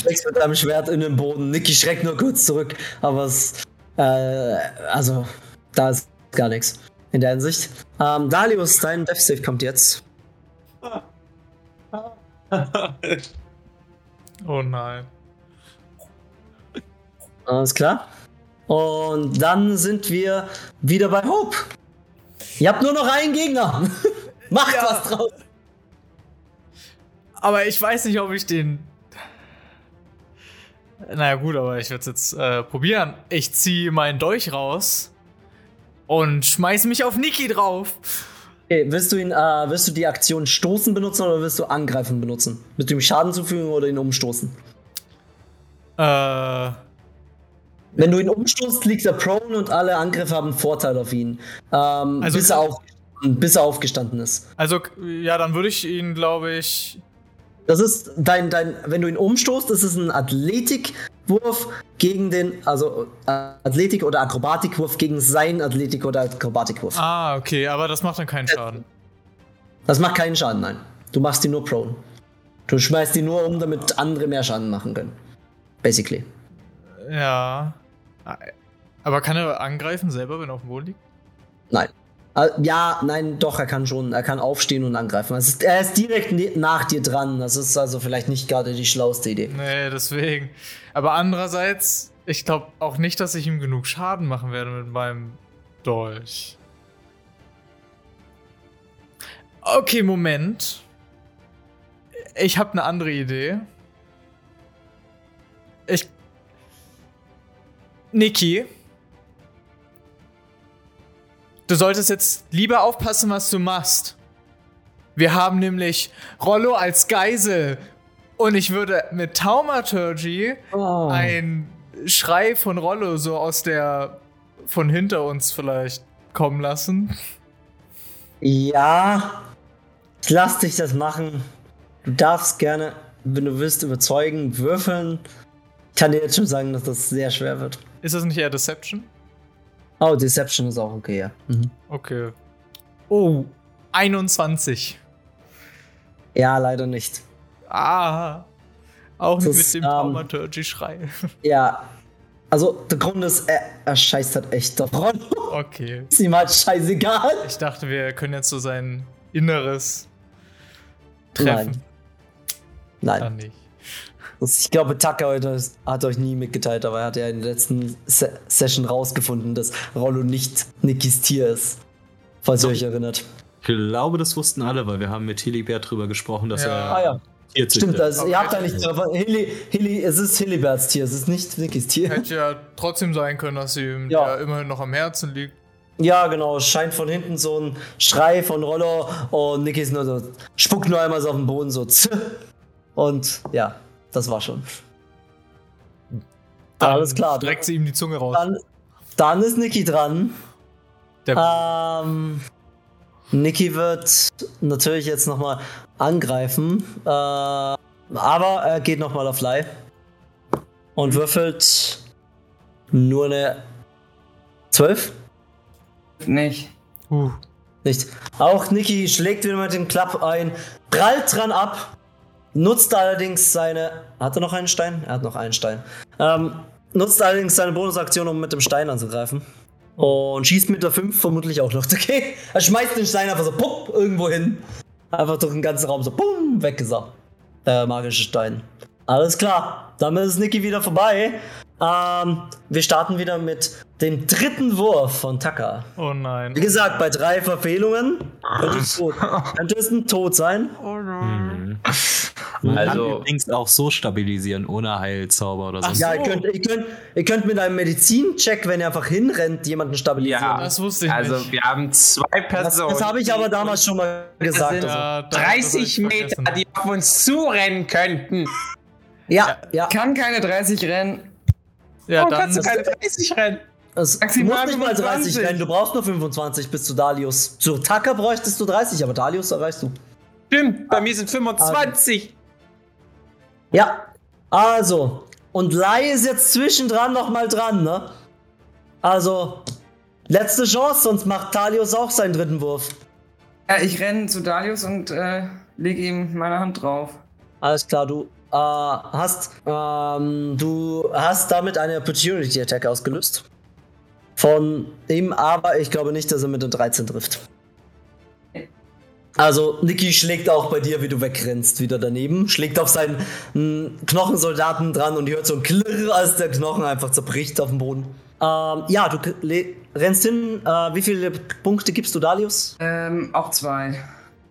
Schlägst mit deinem Schwert in den Boden. Niki schreckt nur kurz zurück, aber es. Äh, also, da ist gar nichts in der Hinsicht. Ähm, Dalius, dein Death Save kommt jetzt. <laughs> Oh nein. Alles klar. Und dann sind wir wieder bei Hope. Ihr habt nur noch einen Gegner. <laughs> Macht Ja. was draus. Aber ich weiß nicht, ob ich den. Naja, gut, aber ich werde es jetzt äh, probieren. Ich ziehe meinen Dolch raus und schmeiß mich auf Niki drauf. Okay, willst du ihn, äh, willst du die Aktion stoßen benutzen oder willst du angreifen benutzen? Mit dem Schaden zufügen oder ihn umstoßen? Äh, Wenn du ihn umstoßt, liegt er prone und alle Angriffe haben Vorteil auf ihn. Ähm, Also- bis, er auf, bis er aufgestanden ist. also, ja, dann würde ich ihn, glaube ich. Das ist dein, dein, wenn du ihn umstoßt, ist es ein Athletikwurf gegen den, also äh, Athletik- oder Akrobatikwurf gegen seinen Athletik- oder Akrobatikwurf. Ah, okay, aber das macht dann keinen Schaden. Das macht keinen Schaden, nein. Du machst ihn nur prone. Du schmeißt ihn nur um, damit andere mehr Schaden machen können. Basically. Ja. Aber kann er angreifen selber, wenn er auf dem Boden liegt? Nein. Äh, Ja, nein, doch, er kann schon. Er kann aufstehen und angreifen. Ist, er ist direkt ne nach dir dran. Das ist also vielleicht nicht gerade die schlauste Idee. Nee, deswegen. Aber andererseits, ich glaube auch nicht, dass ich ihm genug Schaden machen werde mit meinem Dolch. Okay, Moment. Ich habe eine andere Idee. Ich. Niki. Du solltest jetzt lieber aufpassen, was du machst. Wir haben nämlich Rollo als Geisel. Und ich würde mit Taumaturgy Oh. ein Schrei von Rollo so aus der. von hinter uns vielleicht kommen lassen. Ja, ich lass dich das machen. Du darfst gerne, wenn du willst, überzeugen, würfeln. Ich kann dir jetzt schon sagen, dass das sehr schwer wird. Ist das nicht eher Deception? Oh, Deception ist auch okay, ja. Mhm. Okay. Oh, 21. Ja, leider nicht. Ah. Auch nicht Das, mit dem ähm, Thaumaturgy-Schrei. <laughs> Ja. Also, der Grund ist, er, er scheißt halt echt Rollo. <laughs> Okay. Ist ihm halt scheißegal. Ich dachte, wir können jetzt so sein Inneres treffen. Nein. Dann nicht. Ich glaube, Tucker hat euch nie mitgeteilt, aber er hat ja in der letzten Se Session rausgefunden, dass Rollo nicht Nikis Tier ist. Falls ihr euch erinnert. Ich glaube, das wussten alle, weil wir haben mit Hilibert drüber gesprochen, dass Ja. er Ah ja, Tier stimmt. Also, ihr Aber habt da nicht. Hilly, Hilly, es ist Hiliberts Tier, es ist nicht Nikis Tier. Hätte ja trotzdem sein können, dass ihm Ja. ja. immerhin noch am Herzen liegt. Ja, genau. Es scheint von hinten so ein Schrei von Rollo und Niki ist nur so, spuckt nur einmal so auf den Boden, so. Und ja, das war schon. Dann Alles klar. Streckt sie ihm die Zunge raus. Dann, dann ist Niki dran. Der, Ähm, Niki wird natürlich jetzt nochmal angreifen. Äh, aber er geht nochmal auf Fly. Und würfelt nur eine 12? Nicht. uh, Nicht. Auch Niki schlägt wieder mit dem Klapp ein, prallt dran ab, nutzt allerdings seine. Hat er noch einen Stein? Er hat noch einen Stein. Ähm, nutzt allerdings seine Bonusaktion, um mit dem Stein anzugreifen. Und schießt mit der 5 vermutlich auch noch. <laughs> Okay? Er schmeißt den Stein einfach so pupp, irgendwo hin. Einfach durch den ganzen Raum so bumm, weggesaugt. Der magische Stein. Alles klar. Damit ist Niki wieder vorbei. Ähm, wir starten wieder mit dem dritten Wurf von Taka. oh nein. Wie gesagt, bei drei Verfehlungen könnte es, tot, könnte es ein Tod sein. Man Also- kann übrigens auch so stabilisieren, ohne Heilzauber oder so. Ach Ja, ihr könnt, ihr, könnt, ihr könnt mit einem Medizincheck, wenn ihr einfach hinrennt, jemanden stabilisieren. Ja, Das wusste ich also nicht. wir haben zwei das Personen. das habe ich aber damals schon mal gesagt. sind- Also. Ja, da- das hab 30 ich Meter, vergessen. die auf uns zurennen könnten. Ja, ja. Kann keine 30 rennen. Ja, Warum dann. kannst du keine 30 rennen? Es, du Maximal musst nicht mal 30 25. rennen, du brauchst nur 25 bis zu Dalius. Zu Tucker bräuchtest du 30, aber Dalius erreichst du. Stimmt, bei mir sind 25. Ja, also. Und Lai ist jetzt zwischendran nochmal dran, ne? Also, letzte Chance, sonst macht Dalius auch seinen dritten Wurf. Ja, ich renne zu Dalius und äh, lege ihm meine Hand drauf. Alles klar, du äh, hast ähm, du hast damit eine Opportunity Attack ausgelöst. Von ihm, aber ich glaube nicht, dass er mit den 13 trifft. Also, Niki schlägt auch bei dir, wie du wegrennst, wieder daneben. Schlägt auf seinen mm, Knochensoldaten dran und hört so ein Klirr, als der Knochen einfach zerbricht auf dem Boden. Ähm, ja, du rennst hin. Äh, wie viele Punkte gibst du Dalius? Ähm, auch zwei.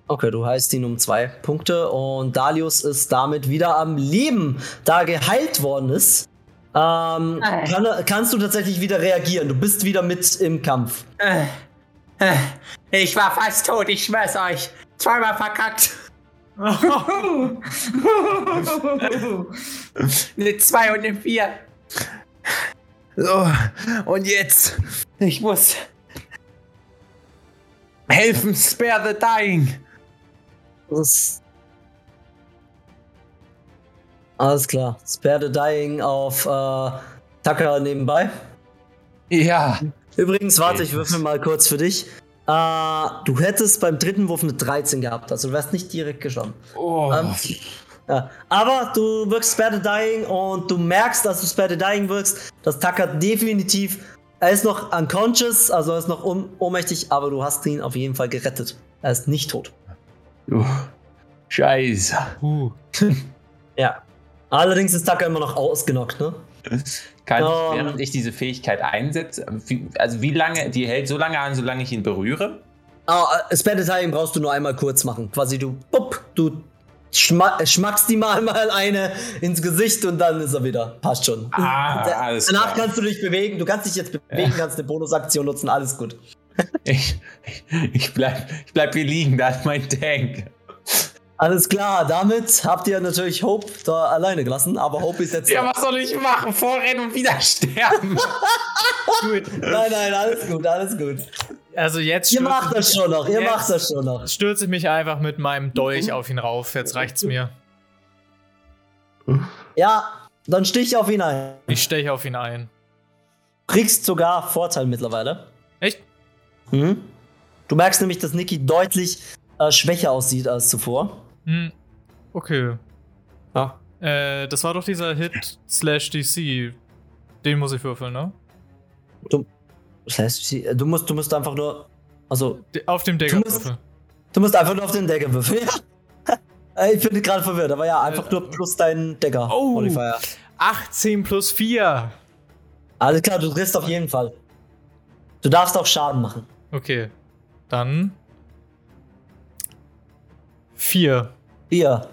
Okay, du heißt ihn um zwei Punkte und Dalius ist damit wieder am Leben, da er geheilt worden ist. Ähm, kann, er- kannst du tatsächlich wieder reagieren? Du bist wieder mit im Kampf. Äh, äh, Ich war fast tot, ich schwör's euch. Zweimal verkackt. <laughs> Eine 2 und eine 4. So, und jetzt. Ich muss helfen, spare the dying. Das alles klar. Spare the Dying auf äh, Tucker nebenbei. Ja. Übrigens, warte, ich würfel mal kurz für dich. Äh, du hättest beim dritten Wurf eine 13 gehabt, also du wärst nicht direkt geschossen. Oh. Ähm, Ja. Aber du wirkst Spare the Dying und du merkst, dass du Spare the Dying wirkst, dass Tucker definitiv, er ist noch unconscious, also er ist noch ohnmächtig, aber du hast ihn auf jeden Fall gerettet. Er ist nicht tot. Uh, Scheiße. Uh, <laughs> Ja. Allerdings ist Tucker immer noch ausgenockt, ne? Kann Ähm. ich, während ich diese Fähigkeit einsetze, wie, also wie lange, die hält so lange an, solange ich ihn berühre? Ah, äh, Spare Dying brauchst du nur einmal kurz machen. Quasi du, bupp, du schma schmackst ihm mal <laughs> mal eine ins Gesicht und dann ist er wieder. Passt schon. Ah, Da- alles Danach klar. kannst du dich bewegen, du kannst dich jetzt bewegen, kannst eine Bonusaktion nutzen, alles gut. Ich, ich, ich, bleib, ich bleib hier liegen, da ist mein Tank. Alles klar, damit habt ihr natürlich Hope da alleine gelassen, aber Hope ist jetzt. Ja, was soll ich machen? Vorrennen und wieder <laughs> sterben. gut. Nein, nein, alles gut, alles gut. Also jetzt Ihr stürze macht das schon noch, ihr macht das schon noch. stürze ich mich einfach mit meinem Dolch auf ihn rauf. Jetzt reicht's mir. Ja, dann stich auf ihn ein. Ich steche auf ihn ein. Kriegst sogar Vorteil mittlerweile. Echt? Mhm. Du merkst nämlich, dass Niki deutlich äh, schwächer aussieht als zuvor. Hm. Okay. Ja. Äh, das war doch dieser Hit slash DC. Den muss ich würfeln, ne? Das heißt, sie- du musst, du musst einfach nur. Also, Auf dem Decker Du musst- würfeln. du musst einfach nur auf den Decker würfeln. <laughs> Ja. Äh, Ich bin gerade verwirrt, aber ja, einfach Äh, nur plus dein Decker. Oh. Modifier. 18 plus 4. Alles klar, du triffst auf jeden Fall. Du darfst auch Schaden machen. Okay. Dann. 4. Vier.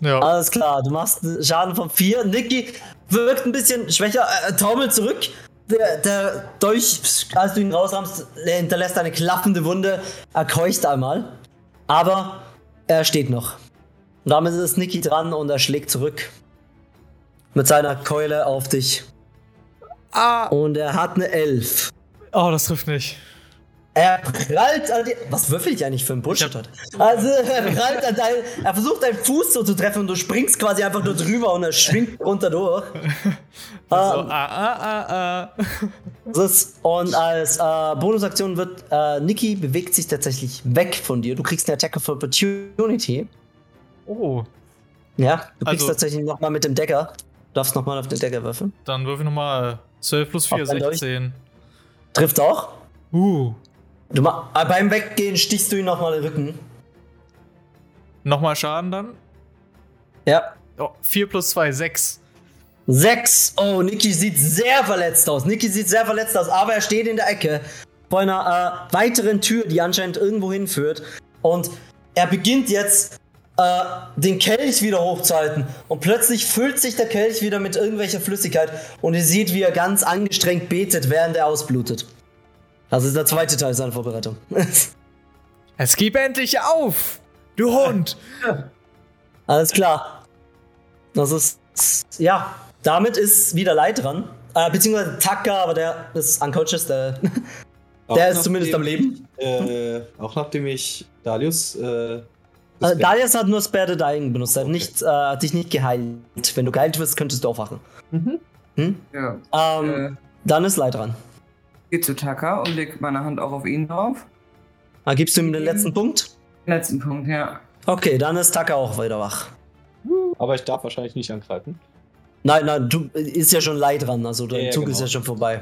Ja. Alles klar, du machst einen Schaden von vier. Nicky wirkt ein bisschen schwächer, äh, taumelt zurück. Der, der Dolch, als du ihn rausramst, der hinterlässt eine klaffende Wunde. Er keucht einmal. Aber er steht noch. Und damit ist Nicky dran und er schlägt zurück. Mit seiner Keule auf dich. Ah. Und er hat eine Elf. Oh, das trifft nicht. Er prallt an dir. Was würfel ich eigentlich für ein Bullshit? Also, er prallt an dein. Er versucht deinen Fuß so zu treffen und du springst quasi einfach nur drüber und er schwingt runter durch. <laughs> So, Ähm, ah, ah, ah, ah. und als äh, Bonusaktion wird äh, Niki bewegt sich tatsächlich weg von dir. Du kriegst eine Attack of Opportunity. Oh. Ja, du kriegst Also- tatsächlich nochmal mit dem Decker. Du darfst nochmal auf den Decker würfeln. Dann würfel nochmal 12 plus 4, Auf dein Dolch. 16. Trifft auch. Uh. Du ma äh, beim Weggehen stichst du ihn nochmal den Rücken. Nochmal Schaden dann? Ja. Oh, 4 plus 2, 6. Sechs. Oh, Niki sieht sehr verletzt aus. Niki sieht sehr verletzt aus, aber er steht in der Ecke vor einer äh, weiteren Tür, die anscheinend irgendwo hinführt. Und er beginnt jetzt äh, den Kelch wieder hochzuhalten. Und plötzlich füllt sich der Kelch wieder mit irgendwelcher Flüssigkeit. Und ihr seht, wie er ganz angestrengt betet, während er ausblutet. Das ist der zweite Teil seiner Vorbereitung. <laughs> Es gib endlich auf! Du Hund! <laughs> Alles klar. Das ist. Ja, damit ist wieder Leid dran. Äh, beziehungsweise Taka, aber der ist unconscious, der, Auch der ist zumindest am Leben. Äh, auch nachdem ich Dalius. Äh, Äh, das Dalias hat nur Spare the Dying benutzt, er hat, nicht, äh, hat dich nicht geheilt. Wenn du geheilt wirst, könntest du aufwachen. Ja. Ähm, Äh, Dann ist Leid dran. Geh zu Taka und leg meine Hand auch auf ihn drauf. Dann gibst du ihm den letzten Punkt. Letzten Punkt, ja. Okay, dann ist Taka auch wieder wach. aber ich darf wahrscheinlich nicht angreifen. Nein, nein, du ist ja schon Leid dran, also dein Ja, Zug ist genau. ja schon vorbei.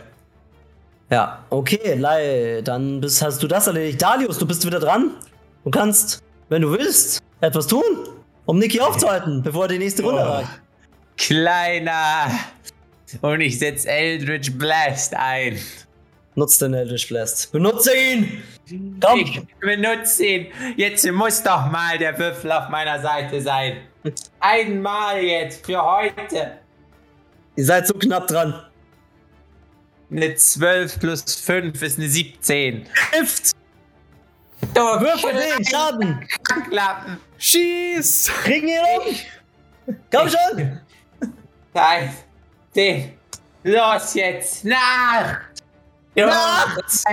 Ja, okay, Lei, dann bist, hast du das erledigt. Dalius, du bist wieder dran. Du kannst, wenn du willst, etwas tun, um Niki aufzuhalten, bevor er die nächste Runde Oh. erreicht. Kleiner! Und ich setze Eldritch Blast ein. Nutz den Eldritch Blast. Benutze ihn! Komm! Ich benutze ihn. Jetzt muss doch mal der Würfel auf meiner Seite sein. Einmal jetzt für heute. Ihr seid so knapp dran. Eine 12 plus 5 ist eine 17. Trifft! Du Würfel den Schaden! Klappen. Schieß! Kriegen ihn um! Komm schon! Nein. Den. Los jetzt. Nach. Nacht!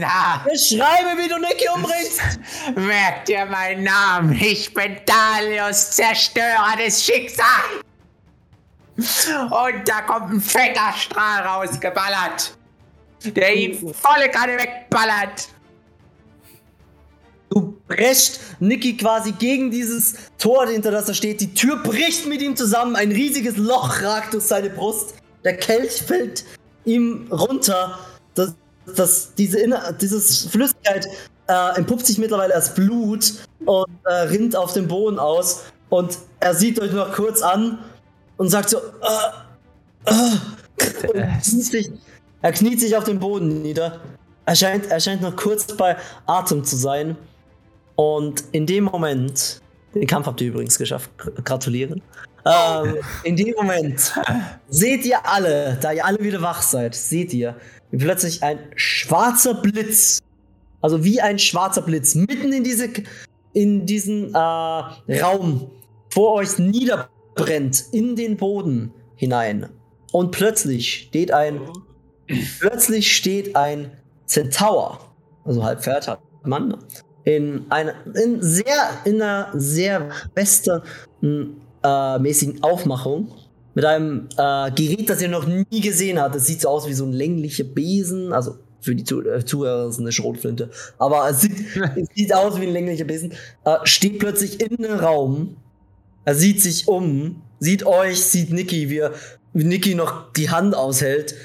Nach. Beschreibe, wie du Niki umbringst! <laughs> Merk dir meinen Namen. Ich bin Dalius, Zerstörer des Schicksals. Und da kommt ein fetter Strahl rausgeballert. Der ihn volle Kanne wegballert. Du prescht Niki quasi gegen dieses Tor, hinter das er steht. Die Tür bricht mit ihm zusammen. Ein riesiges Loch ragt durch seine Brust. Der Kelch fällt ihm runter. Das, diese Inner dieses Flüssigkeit äh, entpuppt sich mittlerweile als Blut und äh, rinnt auf dem Boden aus. Und er sieht euch noch kurz an und sagt so: äh, äh, und kniet sich, Er kniet sich auf den Boden nieder. Er scheint, er scheint noch kurz bei Atem zu sein. Und in dem Moment, den Kampf habt ihr übrigens geschafft, gr- gratulieren. Ähm, in dem Moment <laughs> seht ihr alle, da ihr alle wieder wach seid, seht ihr, wie plötzlich ein schwarzer Blitz, also wie ein schwarzer Blitz, mitten in diese, in diesen äh, Raum vor euch niederbrennt, in den Boden hinein. Und plötzlich steht ein, plötzlich steht ein Centaur, also halb Pferd, halb Mann, in einer, in sehr, in einer sehr western äh, mäßigen Aufmachung mit einem äh, Gerät, das ihr noch nie gesehen habt. Es sieht so aus wie so ein länglicher Besen, also für die Zuh äh, Zuhörer ist es eine Schrotflinte. Aber es sieht, <laughs> es sieht aus wie ein länglicher Besen. Äh, steht plötzlich in einem Raum. Er sieht sich um, sieht euch, sieht Niki, wie, er, wie Niki noch die Hand aushält.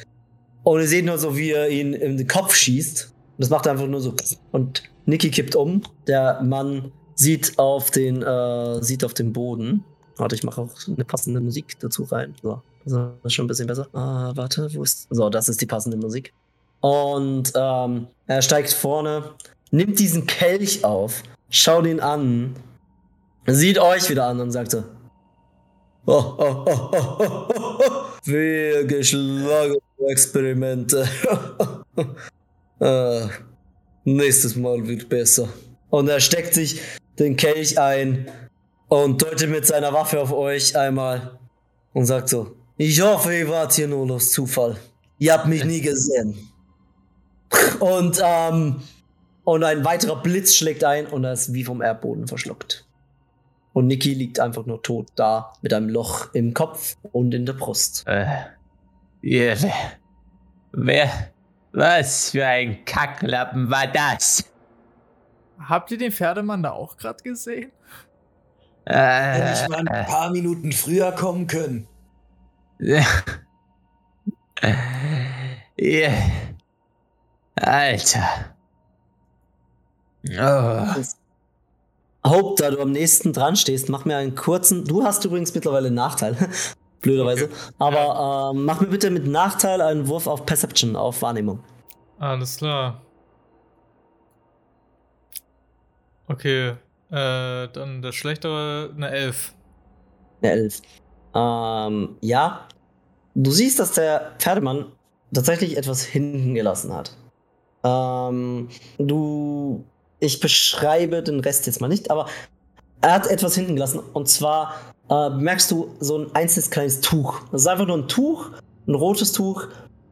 Und ihr seht nur so, wie er ihn in den Kopf schießt. Und das macht er einfach nur so. Und Niki kippt um. Der Mann sieht auf den, äh, sieht auf den Boden. Warte, ich mache auch eine passende Musik dazu rein. So, das ist schon ein bisschen besser. Ah, warte, wo ist. So, das ist die passende Musik. Und ähm, er steigt vorne, nimmt diesen Kelch auf, schaut ihn an, sieht euch wieder an und sagt so: oh, oh, oh, oh, oh, oh, oh. Wir geschlagene Experimente. <laughs> äh, nächstes Mal wird besser. Und er steckt sich den Kelch ein und deutet mit seiner Waffe auf euch einmal und sagt so: Ich hoffe, ihr wart hier nur aus Zufall. Ihr habt mich nie gesehen. Und, ähm, und ein weiterer Blitz schlägt ein und er ist wie vom Erdboden verschluckt. Und Niki liegt einfach nur tot da mit einem Loch im Kopf und in der Brust. Äh, wer, wer, was für ein Kacklappen war das? Habt ihr den Pferdemann da auch gerade gesehen? Äh, Hätte ich mal ein paar Minuten früher kommen können. Ja. Yeah. Alter. Oh. Hope, da du am nächsten dran stehst, mach mir einen kurzen. Du hast übrigens mittlerweile einen Nachteil. <laughs> Blöderweise. Okay. Aber ähm, mach mir bitte mit Nachteil einen Wurf auf Perception, auf Wahrnehmung. Alles klar. Okay, äh, dann der schlechtere, eine 11. Eine 11. Ähm, ja. Du siehst, dass der Pferdemann tatsächlich etwas hinten gelassen hat. Ähm, du, ich beschreibe den Rest jetzt mal nicht, aber er hat etwas hinten gelassen. Und zwar äh, merkst du so ein einzelnes kleines Tuch. Das ist einfach nur ein Tuch, ein rotes Tuch.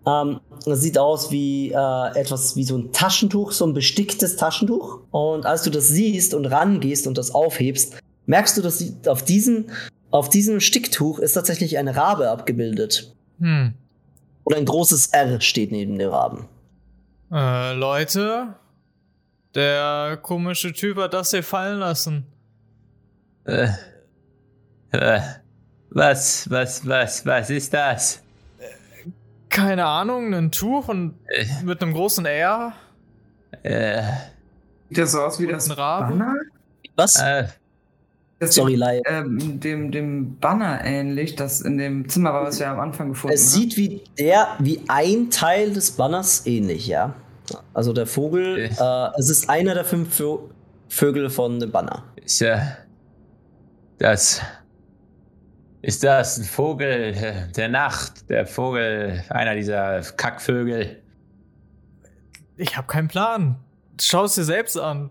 Ähm, das sieht aus wie äh, etwas wie so ein Taschentuch, so ein besticktes Taschentuch. Und als du das siehst und rangehst und das aufhebst, merkst du, dass auf diesem, auf diesem Sticktuch ist tatsächlich eine Rabe abgebildet. Hm. Und ein großes R steht neben dem Raben. Äh, Leute, der komische Typ hat das hier fallen lassen. Äh, äh, was, was, was, was ist das? Keine Ahnung, ein Tuch und äh, mit einem großen R. Äh. Sieht das so aus wie das Banner? Was? Äh, Sorry, Lai. Ähm, dem, dem Banner ähnlich, das in dem Zimmer war, was wir am Anfang gefunden haben. Es sieht wie der, wie ein Teil des Banners ähnlich, ja. Also der Vogel, äh, es ist einer der fünf Vö Vögel von dem Banner. Ist ja. Das. Ist das ein Vogel der Nacht? Der Vogel, einer dieser Kackvögel? Ich habe keinen Plan. Schau es dir selbst an.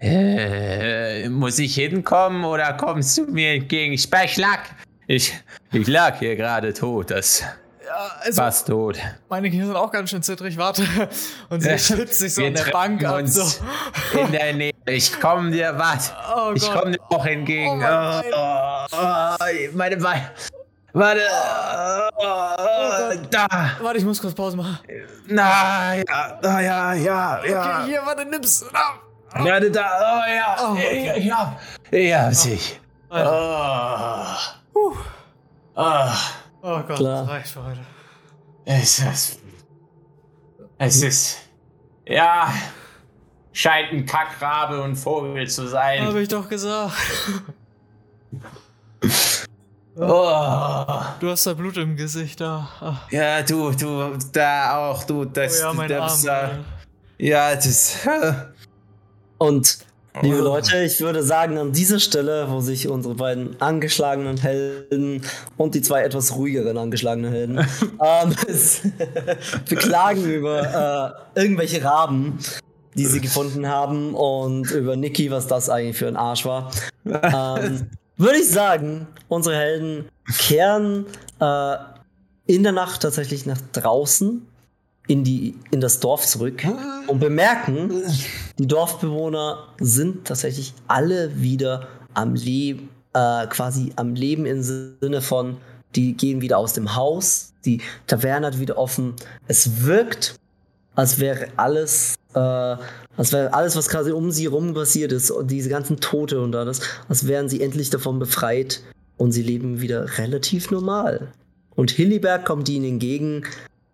Äh, muss ich hinkommen oder kommst du mir entgegen? Ich lag, ich, ich lag hier gerade tot. Das also, fast tot. Meine Kinder sind auch ganz schön zittrig. Warte. Und sie schützt sich so an der Bank ab. So. In der Nähe. Ich komme dir, was? Oh ich komme dir auch entgegen. Oh, oh, oh, meine Beine. Warte. Oh, da. Warte, ich muss kurz Pause machen. Na, ja, ja, ja, ja. Okay, hier, warte, nimm's. Ah. Ja, da, oh ja, oh, okay. ich, hab, ich hab sich. Oh. Oh. Oh. Oh Gott, Klar. das reicht für heute. Es ist, es ist, ja, scheint ein Kackrabe und Vogel zu sein. Hab ich doch gesagt. <laughs> Oh. Du hast da Blut im Gesicht da. Ach. Ja, du, du, da auch, du, das, oh ja, mein das, Arm, ja, das. <laughs> Und liebe oh. Leute, ich würde sagen, an dieser Stelle, wo sich unsere beiden angeschlagenen Helden und die zwei etwas ruhigeren angeschlagenen Helden <laughs> ähm, <laughs> beklagen über äh, irgendwelche Raben, die sie gefunden haben und über Niki, was das eigentlich für ein Arsch war, ähm, würde ich sagen, unsere Helden kehren äh, in der Nacht tatsächlich nach draußen in, die, in das Dorf zurück und bemerken, die Dorfbewohner sind tatsächlich alle wieder am Leben, äh, quasi am Leben im Sinne von, die gehen wieder aus dem Haus, die Taverne hat wieder offen. Es wirkt als wäre alles, äh, als wäre alles, was quasi um sie rum passiert ist, und diese ganzen Tote und alles, als wären sie endlich davon befreit und sie leben wieder relativ normal. Und Hilliberg kommt ihnen entgegen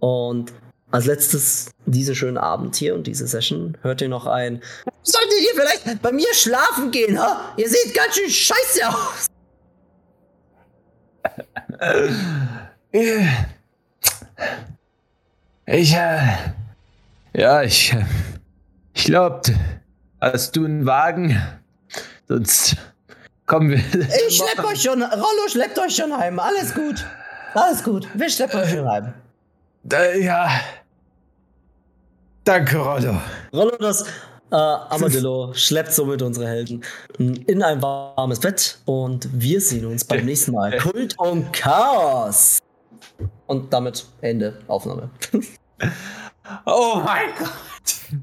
und als letztes diesen schönen Abend hier und diese Session hört ihr noch ein. Solltet ihr vielleicht bei mir schlafen gehen, ha? Ihr seht ganz schön scheiße aus. <laughs> Ich, äh, ja, ich, ich glaube, hast du einen Wagen? Sonst kommen wir. Ich <laughs> schlepp euch schon, Rollo schleppt euch schon heim. Alles gut. Alles gut. Wir schleppen euch schon heim. Äh, ja. Danke, Rollo. Rollo, das äh, Amadillo <laughs> schleppt somit unsere Helden in ein warmes Bett und wir sehen uns beim nächsten Mal. <laughs> Kult und Chaos. Und damit Ende Aufnahme. <laughs> Oh mein Gott.